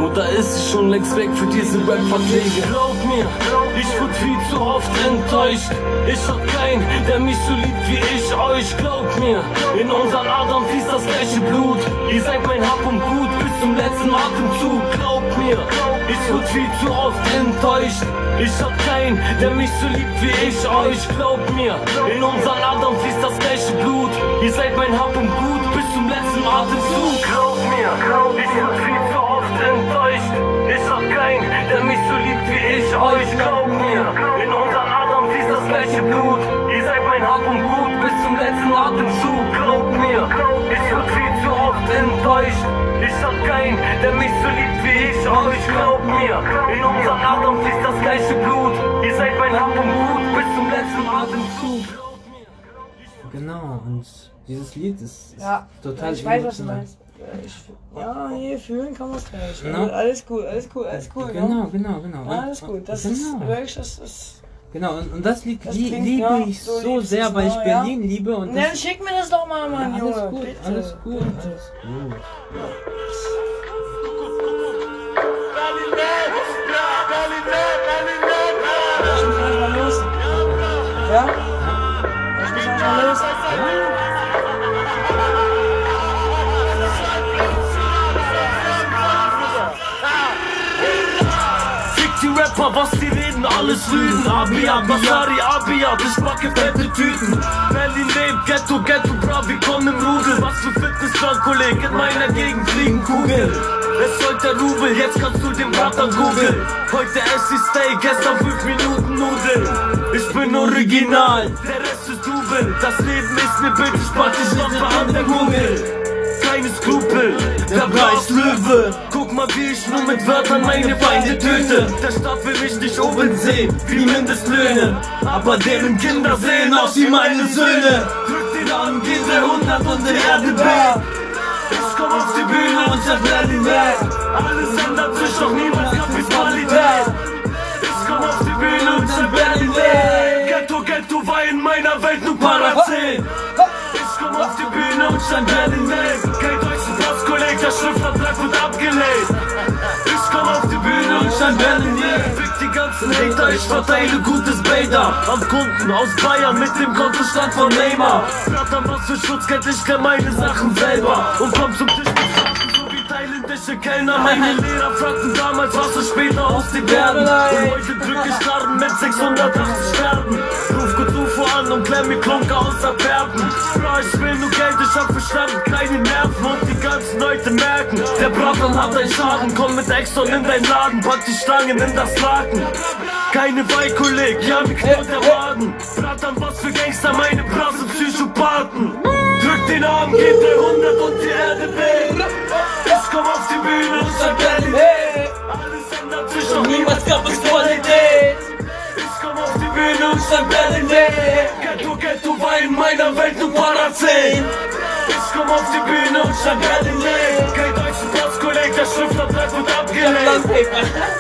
Speaker 24: Und da ist sie schon längst weg für diese Rap-Verträge. Glaubt mir, ich wurde viel zu oft enttäuscht. Ich hab keinen, der mich so liebt wie ich euch. Glaubt mir, in unseren Adern fließt das gleiche Blut. Ihr seid mein Hab und Gut bis zum letzten Atemzug. Glaubt mir, ich wurde viel zu oft enttäuscht. Ich hab keinen, der mich so liebt wie ich euch. Glaubt mir, in unseren Adern fließt das gleiche Blut. Ihr seid mein Hab und Gut bis zum letzten Atemzug. Glaubt mir, ich wurde viel zu oft enttäuscht ist doch kein, der mich so liebt wie ich oh, euch. Glaubt mir, in unserem Adam fließt das gleiche Blut. Ihr seid mein Hab und Gut bis zum letzten Atemzug. Glaubt mir, ich wird viel zu oft enttäuscht. Ich hab kein, der mich so liebt wie ich oh, euch. Glaubt mir, in unserem Adam fließt das gleiche Blut. Ihr seid mein Hab und Gut bis zum letzten Atemzug.
Speaker 3: Genau, und dieses Lied ist, ist
Speaker 2: ja,
Speaker 3: total
Speaker 2: ich weiß, was du meinst. Äh, Ich, ja, hier fühlen kann man es gleich.
Speaker 3: Genau.
Speaker 2: Alles gut, alles gut, alles gut.
Speaker 3: Genau,
Speaker 2: ne?
Speaker 3: genau, genau.
Speaker 2: Ja, alles gut. Das ist
Speaker 3: Genau.
Speaker 2: wirklich, das ist.
Speaker 3: Genau, und, und das Lied
Speaker 2: Das klingt,
Speaker 3: liebe
Speaker 2: ja,
Speaker 3: ich
Speaker 2: so
Speaker 3: sehr, weil ich
Speaker 2: ne, ja.
Speaker 3: Berlin liebe und
Speaker 2: Dann schick mir das doch mal, Mann,
Speaker 3: Ja,
Speaker 2: Junge.
Speaker 3: alles gut,
Speaker 2: bitte.
Speaker 3: alles gut, alles gut.
Speaker 2: Mal los. Ja? Ich muss mal los.
Speaker 24: Fick Rapper, was die reden, alles Lügen. Abia, Basari, Abia, ich packe fette Tüten. Berlin lebt, Ghetto, Ghetto, bra, wir kommen im Rudel. Was für Fitnessplan, Kollege, in meiner Gegend fliegen Kugeln. Es sollte der Rubel, jetzt kannst du den Braten googeln. Heute esse ich Steak, gestern 5 Minuten Nudeln. Ich bin original, der Rest ist Double. Das Leben ist bitte, spart ich Lampe an der Hummel keine Skrupel, der Preis Löwe. Guck mal, wie ich nur mit Wörtern meine Feinde töte. Der Staat will mich nicht oben sehen, wie Mindestlöhne. Aber deren Kinder sehen aus wie meine Söhne. Drück den Arm, geht der 100 und der Erde weg. Ich komm auf die Bühne und sag Berlin weg. Alles ändert sich, doch niemals Kapitalität. Ich komm auf die Bühne und sag Berlin weg. Ghetto, Ghetto war in meiner Welt nur Parazin. Ich komm auf die Bühne und stand Berlin weg. Kolleg, der Schriftvertrag wird abgelehnt. Ich komm auf die Bühne und stand Berlin. Fick die ganzen Hater, ich verteile gutes Bader. An Kunden aus Bayern mit dem Kontostand von Neymar. Blattern was für Schutzgeld, ich kenn meine Sachen selber. Und komm zum Tisch mit Sachen, thailändische Kellner. Meine Lehrer fragten damals, was du später aus dir werden. Und heute drück ich Karten mit 680 Sterben. Ruf gut UFO an und klemm mir Klunker außer Perpen. Bra, ich will nur Geld, ich hab verstanden, keine Nerven und die ganzen Leute merken. Der Bratan hat einen Schaden, komm mit Exxon in dein Laden, pack die Stangen in das Laken. Keine Beikolleg, ja, mir knallt der Wagen. Bratan, was für Gangster, meine Brasse Psychopathen. Drück den Arm, geht der 100 und die Erde weg. Ich komm auf die Bühne und sag hey. Alles ändert sich, doch niemals gab es Qualität. Ich komm auf die Bühne und Berlin weg. Ghetto, Ghetto war in meiner Welt nur Parazin. Ich komm auf die Bühne und Berlin weg. Kein deutschen Postkolleg, der Schriftvertrag wird abgelehnt.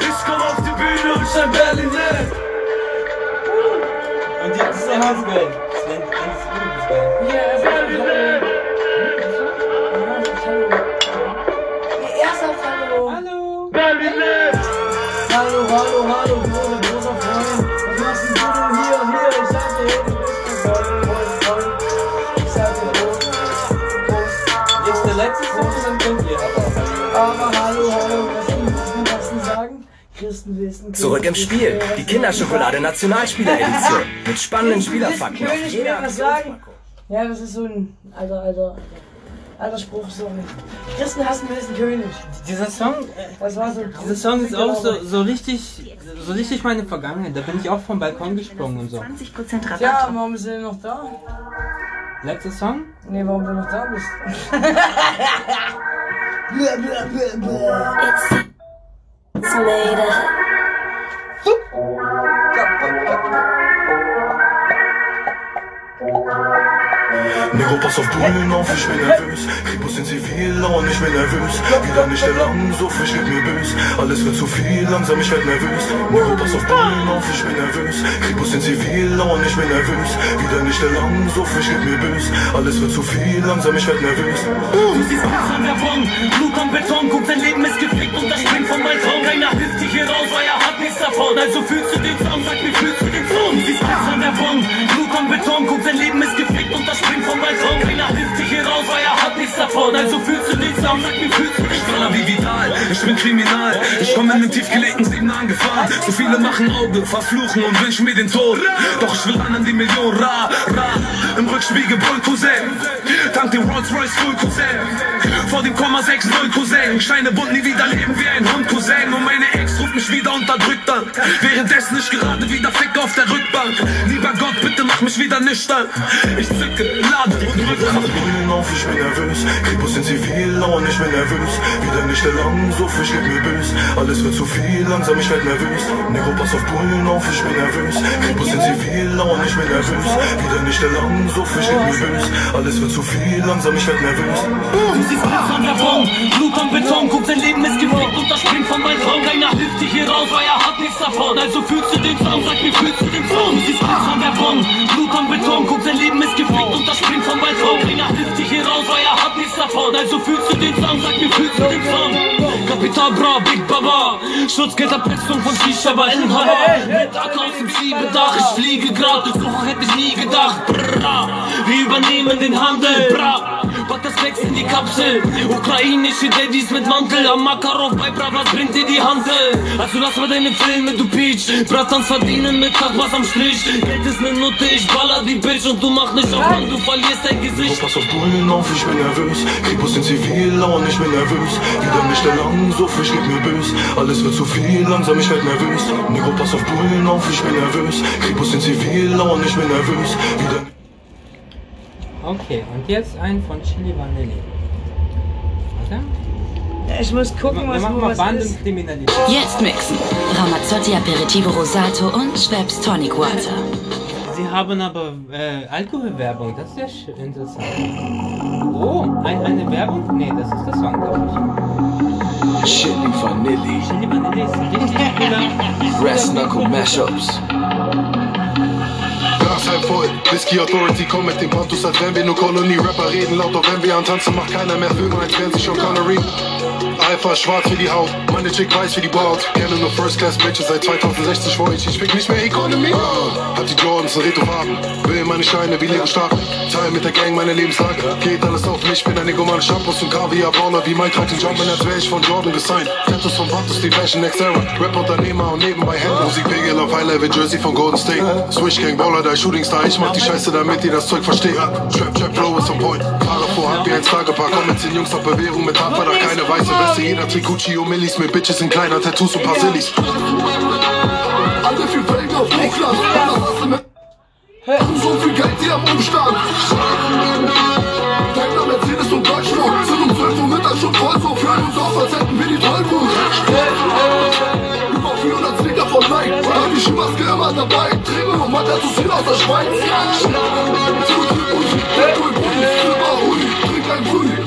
Speaker 24: Ich komm auf die Bühne und Berlin weg.
Speaker 3: Und das ist ja ganz
Speaker 14: Zurück im Spiel. Die Kinderschokolade Nationalspieler-Edition. Mit spannenden Spielerfakten auf
Speaker 2: König will
Speaker 14: jeder
Speaker 2: was sagen. Ja, das ist so ein alter, alter, alter Spruch, sorry. Christen hassen Wilson König.
Speaker 3: Dieser Song,
Speaker 2: Das war so.
Speaker 3: dieser Song ist auch so, so richtig, so richtig meine Vergangenheit. Da bin ich auch vom Balkon gesprungen und so.
Speaker 22: 20% Rabatt.
Speaker 2: Ja, warum ist er noch da?
Speaker 3: Letzter Song?
Speaker 2: Nee, warum du noch da bist.
Speaker 5: It's later.
Speaker 19: Nero, pass auf Bullen auf, ich bin nervös. Kribus in Zivil und ich bin nervös. Wieder nicht der Langsuff, ich geb mir bös. Alles wird zu viel, langsam, ich werd nervös. Nero, pass auf Bullen auf, ich bin nervös. Kribus in Zivil und ich bin nervös. Wieder nicht der Langsuff, ich geb mir bös. Alles wird zu viel, langsam, ich werd nervös.
Speaker 24: Du siehst der Wand, Blut am Beton, guck, dein Leben ist gefickt und das springt meinem Traum. Keiner hilft dir hier raus, weil er hat nichts davon. Also fühlst du den Song, sag mir, fühlst du den Song? Du siehst der Wand, Blut am Beton, guck, dein Leben ist gefickt und das springt von meinem Traum. Keiner hilft dir hier raus, weil er hat nichts davon. Also fühlst du den Song, sag mir, fühlst du den Song?
Speaker 15: Baller wie Vidal, ich bin kriminal. Ich komme in einem tiefgelegten Leben angefahren. So viele machen Auge, verfluchen und wünschen mir den Tod. Doch ich will an die Million, ra, ra. Im Rückspiegel Bull Cousin. Dank dem Rolls Royce Full Cousin. Vor dem Komma 6 0 Cousin. Steine bunt nie wieder leben wie ein Hund Cousin. Und meine Ex ruft mich wieder
Speaker 14: unterdrückt dann. Währenddessen ich gerade wieder fick auf der Rückbank. Lieber Gott, bitte mach mich wieder nüchtern. Ich zücke, lade
Speaker 19: Bullen auf, ich bin nervös. Kribus in Zivil und ich bin nervös. Wieder nicht der lang, so fisch geht mir bös. Alles wird zu viel, langsam ich werd nervös. Negro, pass auf Bullen auf, ich bin nervös. Kribus in Zivil und ich bin nervös. Wieder nicht der lang, so fisch geht mir bös. Alles wird zu viel, langsam ich werd nervös.
Speaker 24: Du siehst Blut am Beton, Blut am Beton, guck, sein Leben ist gefickt und das springt von Balkon. Keiner hilft dir hier raus, weil er hat nichts davon. Also fühlst du den Song, sag mir, fühlst du den Song? Du siehst Blut am Beton, Blut am Beton, guck, sein Leben ist gefickt und das springt von Balkon. Keiner hilft dir hier raus, weil er hat nichts davon. Also fühlst du den Song, sag mir, fühlst du den Song? Kapital Bra, Big Baba, Schutzgelderpressung von Shisha bei Inhaber. Mit AK aus dem Schiebedach, ich fliege grad, so hätte ich nie gedacht. Bra, wir übernehmen den Handel, bra. Flex in die Kapsel. Ukrainische Daddys mit Mantel. Am Makarov bei Bra, was bringt dir die Handel? Also lass mal deine Filme, du Peach. Bratans verdienen mit Tag was am Strich. Geld ist ne Nutte, ich baller die Bitch und du mach nicht auf, Mann, du verlierst dein Gesicht.
Speaker 19: pass auf Bullen auf, ich bin nervös. Kribus in Zivil und ich bin nervös. Wieder nicht der lang, so fisch geht mir bös. Alles wird zu viel, langsam ich werd nervös. Negro, pass auf Bullen auf, ich bin nervös. Kribus in Zivil und ich bin nervös. Wieder
Speaker 3: Okay, und jetzt ein von Chili Vanilli. Warte.
Speaker 25: Ich muss gucken,
Speaker 3: Wir
Speaker 25: was
Speaker 3: machen
Speaker 25: wo
Speaker 3: mal
Speaker 25: was ist.
Speaker 3: Bandenkriminalität.
Speaker 5: Jetzt mixen. Ramazzotti Aperitivo Rosato und Schweppes Tonic Water.
Speaker 3: Sie haben aber äh, Alkoholwerbung, das ist ja interessant. Oh, ein, eine Werbung? Nee, das ist der Song, glaube ich.
Speaker 26: Chili Vanilli.
Speaker 3: Chili Vanilli ist ein richtig cooler.
Speaker 26: Brass Knuckle Mashups.
Speaker 17: Glas halb voll, Whisky Authority kommt mit dem Pantus, als wären wir nur Kolonie. Rapper reden laut, doch wenn wir antanzen, macht keiner mehr Filme, als wären sie schon Connery. Alpha schwarz wie die Haut, meine Chick weiß wie die Braut. Gerne nur First Class Bitches seit 2060 vor ich, ich fick nicht mehr Economy. Hat die Jordans in Retrofarben, will meine Scheine wie Lego starten. Teil mit der Gang meine Lebenslage, geht alles auf mich, bin ein Egoman, Shampoos und Kaviar, Baller wie Mike Hutton, Jumpin', als wär ich von Jordan gesigned. Tattoos von Vatos, die Fashion Next Era, Rap-Unternehmer und nebenbei Händler. Musikpegel auf High Level, Jersey von Golden State. Switch Gang, Baller, der Shooting Star, ich mach die Scheiße, damit ihr das Zeug versteht. Trap, Trap, Flow ist on point, Fahrer vorhand wie ein Stargepaar, komm mit 10 Jungs auf Bewährung mit da keine weiße Weste, jeder trägt Gucci und Millis mit Bitches in kleiner Tattoos und paar Sillis.
Speaker 2: Alle für Felgen auf Hochland. So viel Geld hier am Umstand. Daimler, Mercedes und Deutschland sind um 12 Uhr mittags schon voll, so fühlen uns auf, als hätten wir die Tollwut. Über 400 Sneaker von Nike, hab die Skimaske immer dabei. Trinken und Mathe zu viel aus der Schweiz. Trink ein Brühe,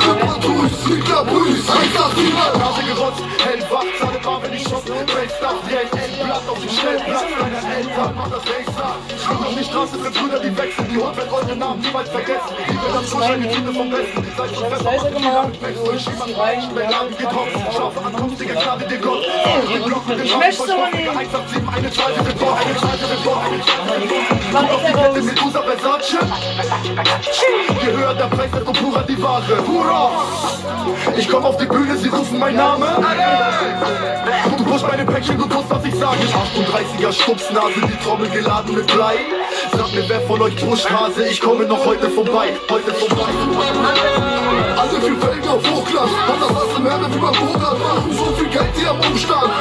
Speaker 2: Reparatur, Sneaker, Brühe, 187. Nase gerotzt, hellwach, Zahne wenn ich schoss. Weltstar, wie ein Endblatt auf dem Stellplatz deiner Eltern, Mann, das auf die Straße für Brüder, die wechseln, die holt, wird eure Namen niemals vergessen. Ich bin am Kusch, eine Tinte vom Besten. Seid schon fest, aber die Namen wächst. Ich schieb am Reich, Belladen geht hops. Scharfe Ankunft, Digga, gnade dir Gott. Den Block mit den Waffen versprochen. 187, eine zweite Report, eine zweite Report, eine zweite Report. Auf die Kette mit Usa Versace. Je höher der Preis, desto purer die Ware. Hurra! Ich komm auf die Bühne, sie rufen meinen Namen. Du push meine Päckchen, du tust, was ich sage. 38er Stupsnase, die Trommel geladen mit Blei. Sag mir, wer von euch Buschhase, ich komme noch heute vorbei, heute vorbei. Alle für Felgen auf Hochglanz, und das hast du mehr wie beim Vorrat. Machen so viel Geld hier am Umstand.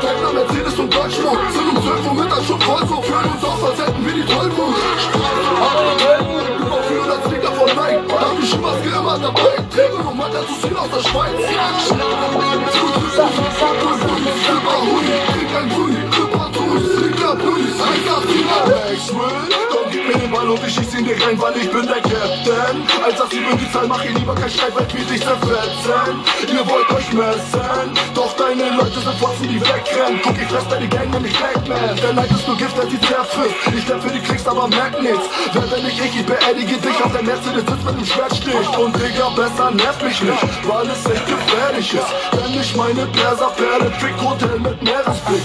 Speaker 2: Daimler, Mercedes und Deutschland sind um 12 Uhr mittags schon voll, so fühlen uns auf, als hätten wir die Tollwut. Trinken und Mathe zu viel aus der Schweiz. Trink ein Brühe, Ball und ich schieß ihn dir rein, weil ich bin der Captain. Als das über die Zahl mach ich lieber kein Streit, weil wir dich zerfetzen. Ihr wollt euch messen, doch deine Leute sind Fotzen, die wegrennen. Guck, ich fress deine Gang, nämlich Blackman. Der Neid ist nur Gift, der die zerfrisst. Ich der für die kriegst, aber merk nichts. Wer wenn ich ich, ich beerdige dich auf der Mercedes sitzt mit dem Schwertstich. Und Digga, besser nervt mich nicht, weil es echt gefährlich ist. Wenn ich meine Perserperle, Trick-Hotel mit Meeresblick.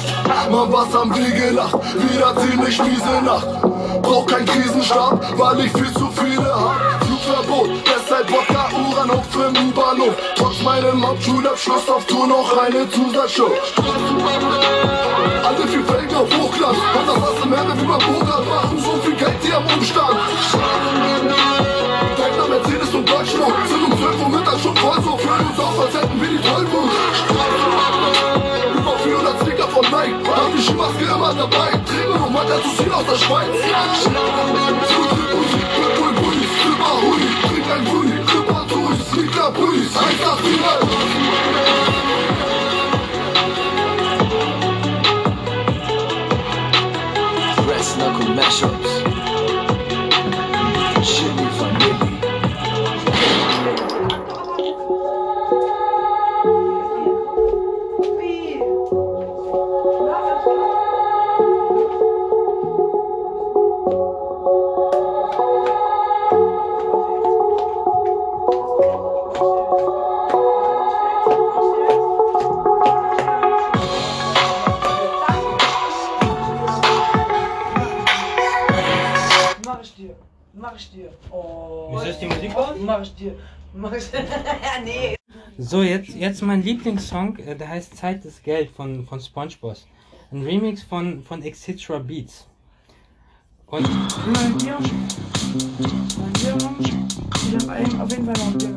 Speaker 2: Mann, was haben wir gelacht? Wieder ziemlich miese Nacht. Brauch kein Krisenstab, weil ich viel zu viele hab. Flugverbot, deshalb Wodka, Uran den U-Bahnhof. Trotz meinem Hauptschulabschluss auf Tour noch eine Zusatzshow. Alle für Felgen auf Hochglanz, und das du mehr wie beim Vorrat. Machen so viel Geld hier am Umstand. Daimler, Mercedes und Deutschland sind um 12 Uhr mittags schon voll, so fühlen uns auf, als hätten wir die ich immer für
Speaker 3: immer dabei. Träume vom Alter
Speaker 2: zu sehen aus der Schweiz. Commercial
Speaker 3: So, jetzt, jetzt mein Lieblingssong, äh, der heißt Zeit ist Geld von, von SpongeBob. Ein Remix von, von Exitra Beats. Und.
Speaker 2: Ich hab ein, auf jeden Fall noch ein Bier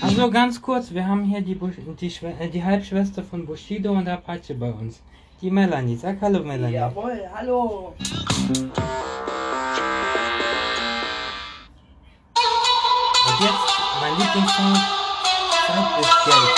Speaker 3: Also ganz kurz, wir haben hier die, Bush, die, Schwe äh, die Halbschwester von Bushido und Apache bei uns. Die Melanie. Sag hallo Melanie.
Speaker 2: Jawohl, hallo.
Speaker 3: Und jetzt mein Lieblingssong. Zeit ist Geld.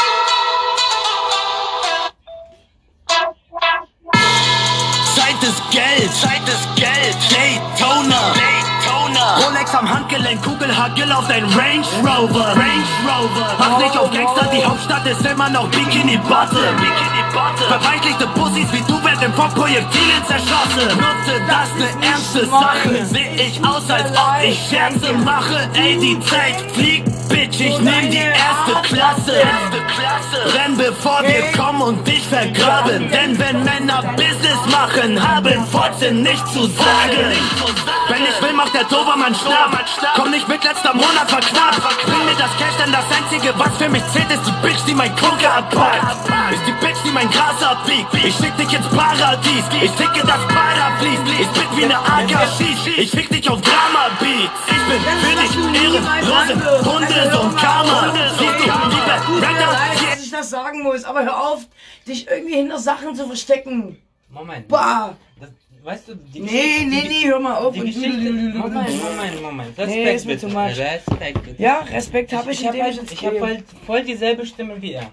Speaker 27: Zeit ist Geld, Zeit ist Geld. Daytona, Daytona. Rolex am Handgelenk, Kugelhagel auf dein Range Rover, Range Rover. Mach nicht auf Gangster, die Hauptstadt ist immer noch Bikini Bottom, Bikini Bottom. Verweichlichte Pussys wie du werden von Projektilen zerschossen. Nutze das ne ernste Sache. Seh ich aus, als ob ich Scherze mache. Ey, die Zeit fliegt, Bitch, ich nehm die erste Klasse. Renn bevor wir kommen und dich vergraben. Denn wenn Männer Business machen, haben Fotzen nicht zu sagen. Wenn ich will, macht der Dobermann Schnapp. Komm nicht mit letzter Monat verknappt. Bring mir das Cash, denn das einzige, was für mich zählt, ist die Bitch, die mein Koke abpackt. Ist die Bitch, mein Gras abbiegt. Ich schick dich ins Paradies. Ich ticke das Paraplis. Ich bin wie ne AK-Shish. Ich fick dich auf Drama-Beats. Ich bin für dich Ehrenlose Hunde und Karma. Siehst du, liebe Rapper,
Speaker 2: dass ich das sagen muss, aber hör auf, dich irgendwie hinter Sachen zu verstecken.
Speaker 3: Moment.
Speaker 2: Bah.
Speaker 3: Das, weißt du, die
Speaker 2: Nee, nee, nee, hör mal auf.
Speaker 3: Die
Speaker 2: und-
Speaker 3: Geschichte. Moment, Moment, Moment. Respekt
Speaker 2: Nee, ist mir
Speaker 3: bitte.
Speaker 2: much.
Speaker 3: Respekt bitte.
Speaker 2: Ja, Respekt hab ich,
Speaker 3: Ich hab
Speaker 2: indem
Speaker 3: halt,
Speaker 2: ich jetzt
Speaker 3: ich hab halt voll dieselbe Stimme wie er.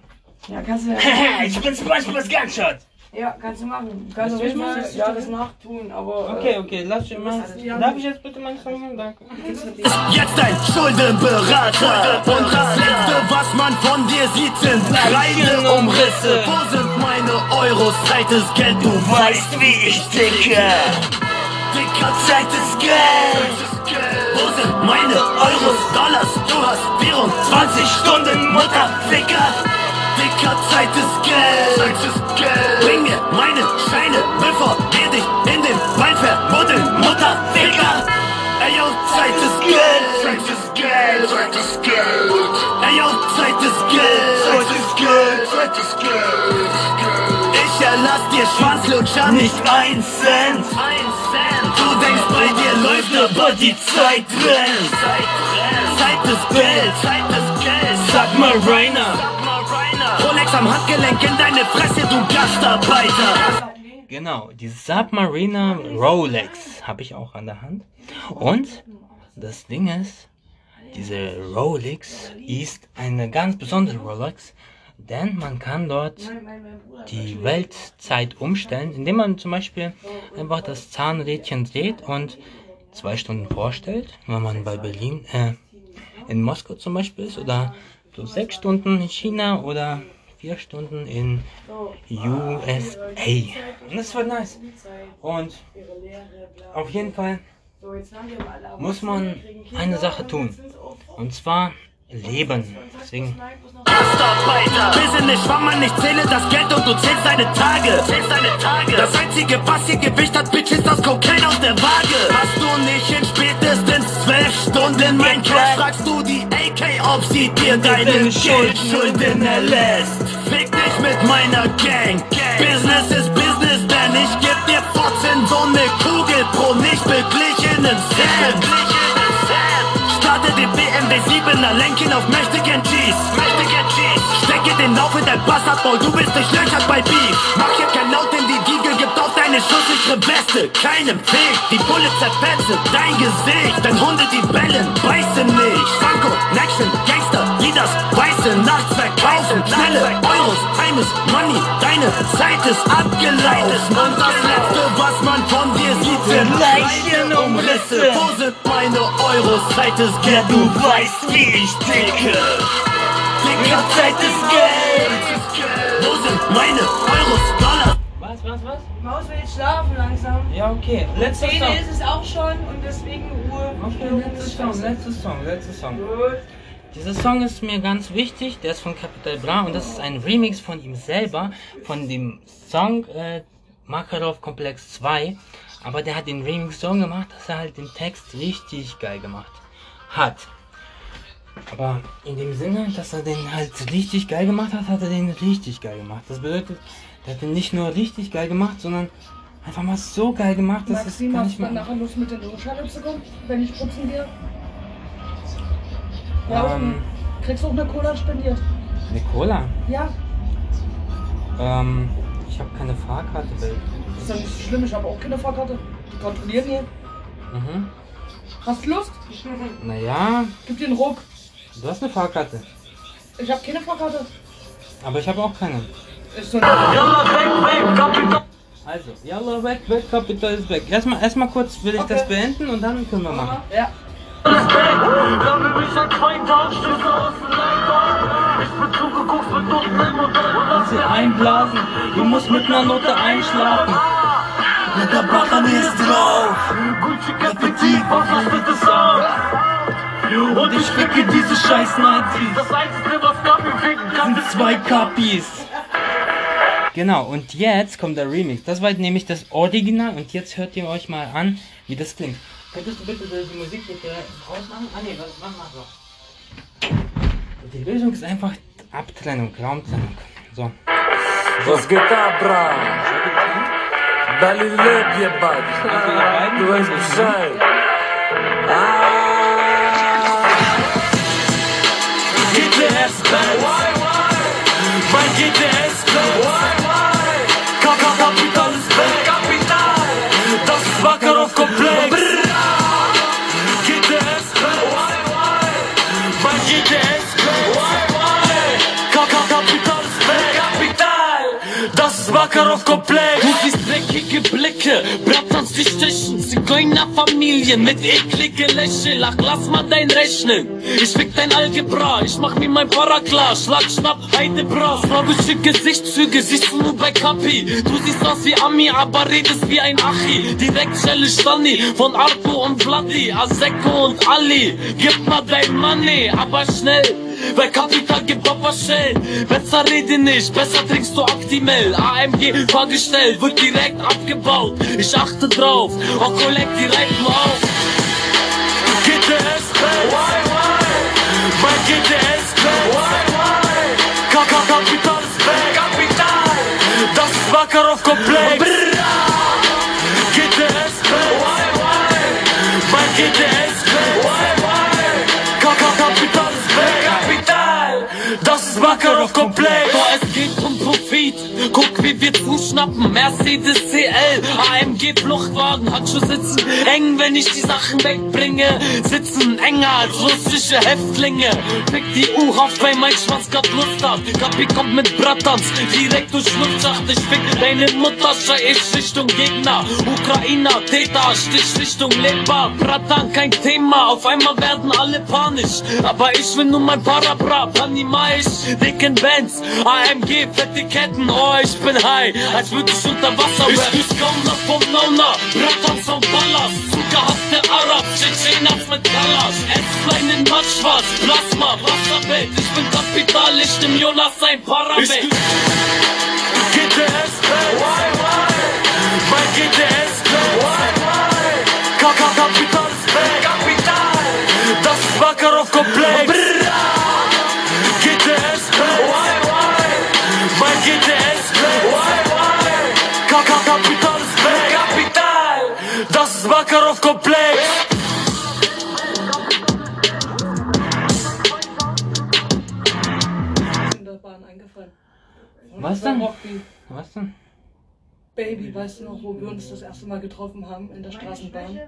Speaker 2: Ja, kannst du
Speaker 3: ich bin SpongeBob's Gunshot.
Speaker 2: Ja, kannst du machen. Kannst
Speaker 3: du
Speaker 2: Fall
Speaker 3: mal-
Speaker 2: ja, das nachtun, aber.
Speaker 3: Okay,
Speaker 2: äh,
Speaker 3: okay, lass dich mal. Darf ich jetzt bitte meinen Song hören? Danke.
Speaker 27: Jetzt ein Schuldenberater. Und das letzte, was man von dir sieht, sind Reiseumrisse. Wo sind meine Euros? Zeit ist Geld, du weißt, wie ich ticke. Dicker, Zeit ist Geld. Wo sind meine Euros, Dollars? Du hast 24 Stunden, Mutterficker. Dicker, Zeit ist Geld. Zeit ist Geld. Bring mir meine Scheine, bevor wir dich in den Wein vermuddeln, Mutterficker. Ey, yo, Zeit ist Geld. Zeit ist Geld. Zeit ist Geld. Ey, yo, Zeit ist Geld. Zeit ist Geld. Zeit ist Geld. Ich erlass dir Schwanzlutscher nicht ein Cent. Du denkst, bei dir läuft aber die Zeit rennt. Zeit ist Geld. Zeit ist Geld. Sag mal Rainer. Rolex am Handgelenk in deine Fresse, du Gastarbeiter.
Speaker 3: Genau, die Submariner Rolex habe ich auch an der Hand. Und das Ding ist, diese Rolex ist eine ganz besondere Rolex, denn man kann dort die Weltzeit umstellen, indem man zum Beispiel einfach das Zahnrädchen dreht und zwei Stunden vorstellt, wenn man bei Berlin, äh, in Moskau zum Beispiel ist, oder plus sechs Stunden in China oder vier Stunden in USA. Und das war nice. Und auf jeden Fall muss man eine Sache tun. Und zwar leben. Deswegen
Speaker 27: Gastarbeiter. Business schwamm man nicht zähle das Geld und du zählst deine Tage. Zählst deine Tage. Das einzige, was hier Gewicht hat, Bitch, ist das Kokain auf der Waage. Hast du nicht in spätestens zwölf Stunden mein Cash, fragst du die AK, ob sie dir deine Schuldschulden erlässt. Fick dich mit meiner Gang. Business ist Business, denn ich geb dir 14 so ne Kugel pro nicht beglichenen Cent. Den BMW 7er, lenk ihn auf Mächtigen Cheese. Mächtigen Cheese. Stecke den Lauf in dein Bastardball, du bist durchlöchert bei Beef. Mach hier kein Laut, denn die Diegel gibt auf deine schusssichere Weste. Keinem Fick, die Bulle zerfetze dein Gesicht. Denn Hunde, die bellen, beißen nicht. Franco, Action, Gangster, das Weiße nachts verkaufen. Schnelle Ist Money, deine Zeit ist abgelaufen. Und das Letzte, was man von dir sieht, sind Leichenumrisse. Wo sind meine Euros? Zeit ist Geld, du weißt, wie ich ticke. Dicker, Zeit ist Geld. Wo sind meine Euros, Dollar?
Speaker 3: Was, was, was?
Speaker 2: Maus will jetzt schlafen langsam.
Speaker 3: Ja, okay. Letzter Song.
Speaker 2: ist es auch schon und deswegen Ruhe.
Speaker 3: Okay, letzter Song, letzter Song, letzter Song. Dieser Song ist mir ganz wichtig, der ist von Capital Bra und das ist ein Remix von ihm selber, von dem Song äh, Makarov-Komplex 2, aber der hat den Remix so gemacht, dass er halt den Text richtig geil gemacht hat. Aber in dem Sinne, dass er den halt richtig geil gemacht hat, hat er den richtig geil gemacht. Das bedeutet, der hat den nicht nur richtig geil gemacht, sondern einfach mal so geil gemacht, dass es
Speaker 28: Maxim,
Speaker 3: gar
Speaker 28: hast
Speaker 3: nicht mehr...
Speaker 28: nachher Lust mit die Schale zu kommen, wenn ich putzen gehe? Ja,
Speaker 3: Ähm,
Speaker 28: kriegst du auch eine Cola spendiert?
Speaker 3: eine Cola?
Speaker 28: Ja,
Speaker 3: Ähm, ich habe keine Fahrkarte, Babe.
Speaker 28: ist doch nicht so schlimm, ich habe auch keine Fahrkarte. Die kontrollieren hier.
Speaker 3: Mhm.
Speaker 28: Hast du Lust?
Speaker 3: Naja,
Speaker 28: Gib dir einen Ruck.
Speaker 3: du hast eine Fahrkarte.
Speaker 28: Ich habe keine Fahrkarte.
Speaker 3: Aber ich habe auch keine.
Speaker 28: Ist so eine...
Speaker 3: Also, Yalla, weg, weg, Kapital ist weg. Erstmal, erstmal kurz will ich das beenden und dann können wir machen.
Speaker 28: Ja.
Speaker 3: Lass sie einblasen, du musst mit einer Note einschlafen.
Speaker 29: Mit der Bachane ist drauf. Effektiv, was hast bitte Sound?
Speaker 3: Und ich ficke diese scheiß Nazis.
Speaker 29: Das einzige, was Kapi ficken kann,
Speaker 3: sind zwei Kapis. Genau, und jetzt kommt der Remix. Das war nämlich das Original und jetzt hört ihr euch mal an, wie das klingt. Könntest du bitte die Musik bitte ausmachen? Ah ne, was mach mal so. Die Lösung ist einfach Abtrennung, Raumtrennung. So.
Speaker 29: Was geht ab, Bra? Dali Leb, ihr Bad. Du weißt Bescheid. GTS Benz. Mein GTS Das ist Makarov Komplex.
Speaker 24: Du siehst dreckige Blicke, Bratans die stechen, Zigeunerfamilien mit eklige Lächeln. Ach, lass mal dein Rechnen. Ich fick dein Algebra, ich mach mir mein Para klar. Schlag, schnapp, Heide Bras, slawische Gesichtszüge, siehst du nur bei Kapi. Du siehst aus wie Ami, aber redest wie ein Achi. Direkt Schelle Stani von Arto und Vladi, Aseko und Ali. Gib mal dein Money, aber schnell. Bei Kapital gibt Papa Shell. Besser rede nicht, besser trinkst du Actimel. AMG Fahrgestell wird direkt abgebaut. Ich achte drauf, auch collect die Reifen auf.
Speaker 29: GTS Benz. Mein GTS Kapital ist weg. Kapital. Das ist Makarov Komplex. Das ist
Speaker 24: Profit. Guck, wie wir zuschnappen. Mercedes CL, AMG Fluchtwagen, Handschuhe sitzen eng, wenn ich die Sachen wegbringe. Sitzen enger als russische Häftlinge. Fick die U-Haft, weil mein Schwanz grad Lust hat. Kapi kommt mit Bratans, direkt durch Luftschacht. Ich fick deine Mutter, schrei ich Richtung Gegner. Ukrainer, Täter, Stich Richtung Leber. Bratan, kein Thema, auf einmal werden alle panisch. Aber ich will nur mein Parabra, Panima ich, dicken Bands, AMG, fette Ketten, oh ich bin high, als würde ich unter Wasser Ich bin Gauner vom Nauna, Bratans vom Palast, zugehasste Arab, Tschetschenas mit Kalasch, Esslein in Mattschwarz, Plasma, Wasserbett, ich bin Kapitalist im Jonas ein Parabet.
Speaker 29: GTS Benz. Mein GTS Benz. Kaka Kapital. Kapital. Das ist Makarov Komplex. Komplex.
Speaker 3: Was denn? Was denn?
Speaker 28: Baby, weißt du noch, wo wir uns das erste Mal getroffen haben in der Straßenbahn?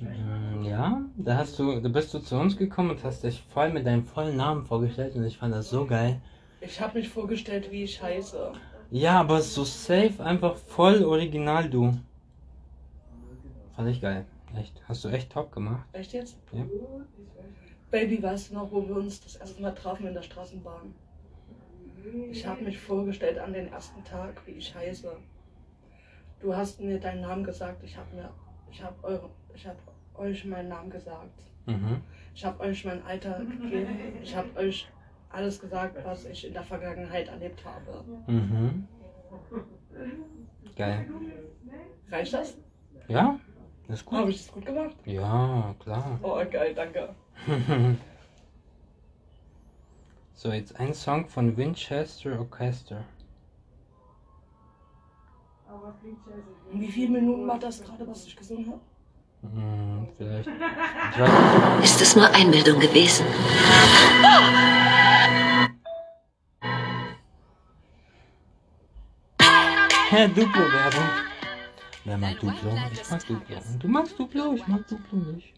Speaker 3: Mm, Ja, da hast du, da bist du zu uns gekommen und hast dich voll mit deinem vollen Namen vorgestellt und ich fand das so geil.
Speaker 28: Ich habe mich vorgestellt, wie ich heiße.
Speaker 3: Ja, aber so safe, einfach voll original du. Fand ich geil. Echt. Hast du echt top gemacht.
Speaker 28: Echt jetzt?
Speaker 3: Ja.
Speaker 28: Baby, weißt du noch, wo wir uns das erste Mal trafen in der Straßenbahn? Ich habe mich vorgestellt an den ersten Tag, wie ich heiße. Du hast mir deinen Namen gesagt, ich habe mir, ich habe eure, ich habe euch meinen Namen gesagt.
Speaker 3: Mhm.
Speaker 28: Ich habe euch mein Alter gegeben. Ich habe euch alles gesagt, was ich in der Vergangenheit erlebt habe.
Speaker 3: Mhm. Geil.
Speaker 2: Reicht das?
Speaker 3: Ja? Ist gut.
Speaker 2: Habe ich das gut gemacht?
Speaker 3: Ja, klar.
Speaker 2: Oh, geil, danke.
Speaker 3: so, jetzt ein Song von Winchester Orchestra.
Speaker 2: Und wie viele Minuten war das gerade, was ich gesungen habe?
Speaker 3: Hm, vielleicht.
Speaker 5: Ist es nur Einbildung gewesen?
Speaker 3: Hä, Duplo-Werbung. Wer mag Duplo? Ich mag Duplo. Du magst Duplo? Ich mag Duplo nicht.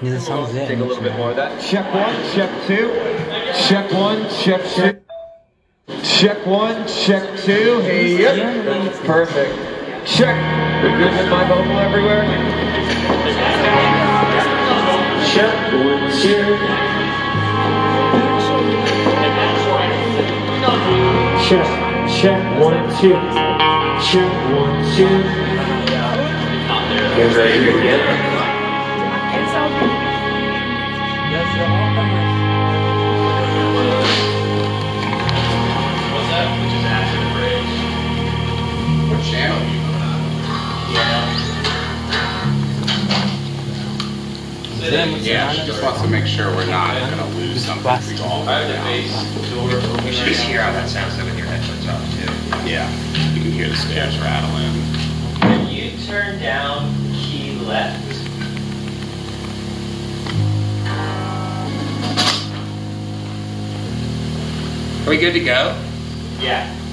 Speaker 3: Dieser Song sehr
Speaker 30: Take a little bit more of
Speaker 3: emotional.
Speaker 30: Check one, check two. Check one, check two. Check one, check two. Hey, yep. Perfect. Check. We're good with my vocal everywhere. Check one, two. Check, check one, two check, one, two. You guys ready to
Speaker 31: again? Yeah. She just wants to make sure we're not going to lose something. We all have the base.
Speaker 32: We should just hear how that sounds with your headphones too.
Speaker 31: Yeah can hear the stairs rattling.
Speaker 32: Can you turn down key left? Are we good to go? Yeah.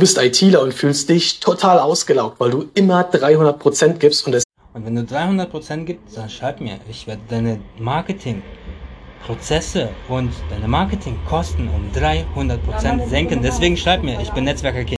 Speaker 33: bist ITler und fühlst dich total ausgelaugt, weil du immer 300% gibst und es
Speaker 3: und wenn du 300% gibst, dann schreib mir, ich werde deine Marketingprozesse und deine Marketingkosten um 300% senken. Deswegen schreib mir, ich bin Netzwerker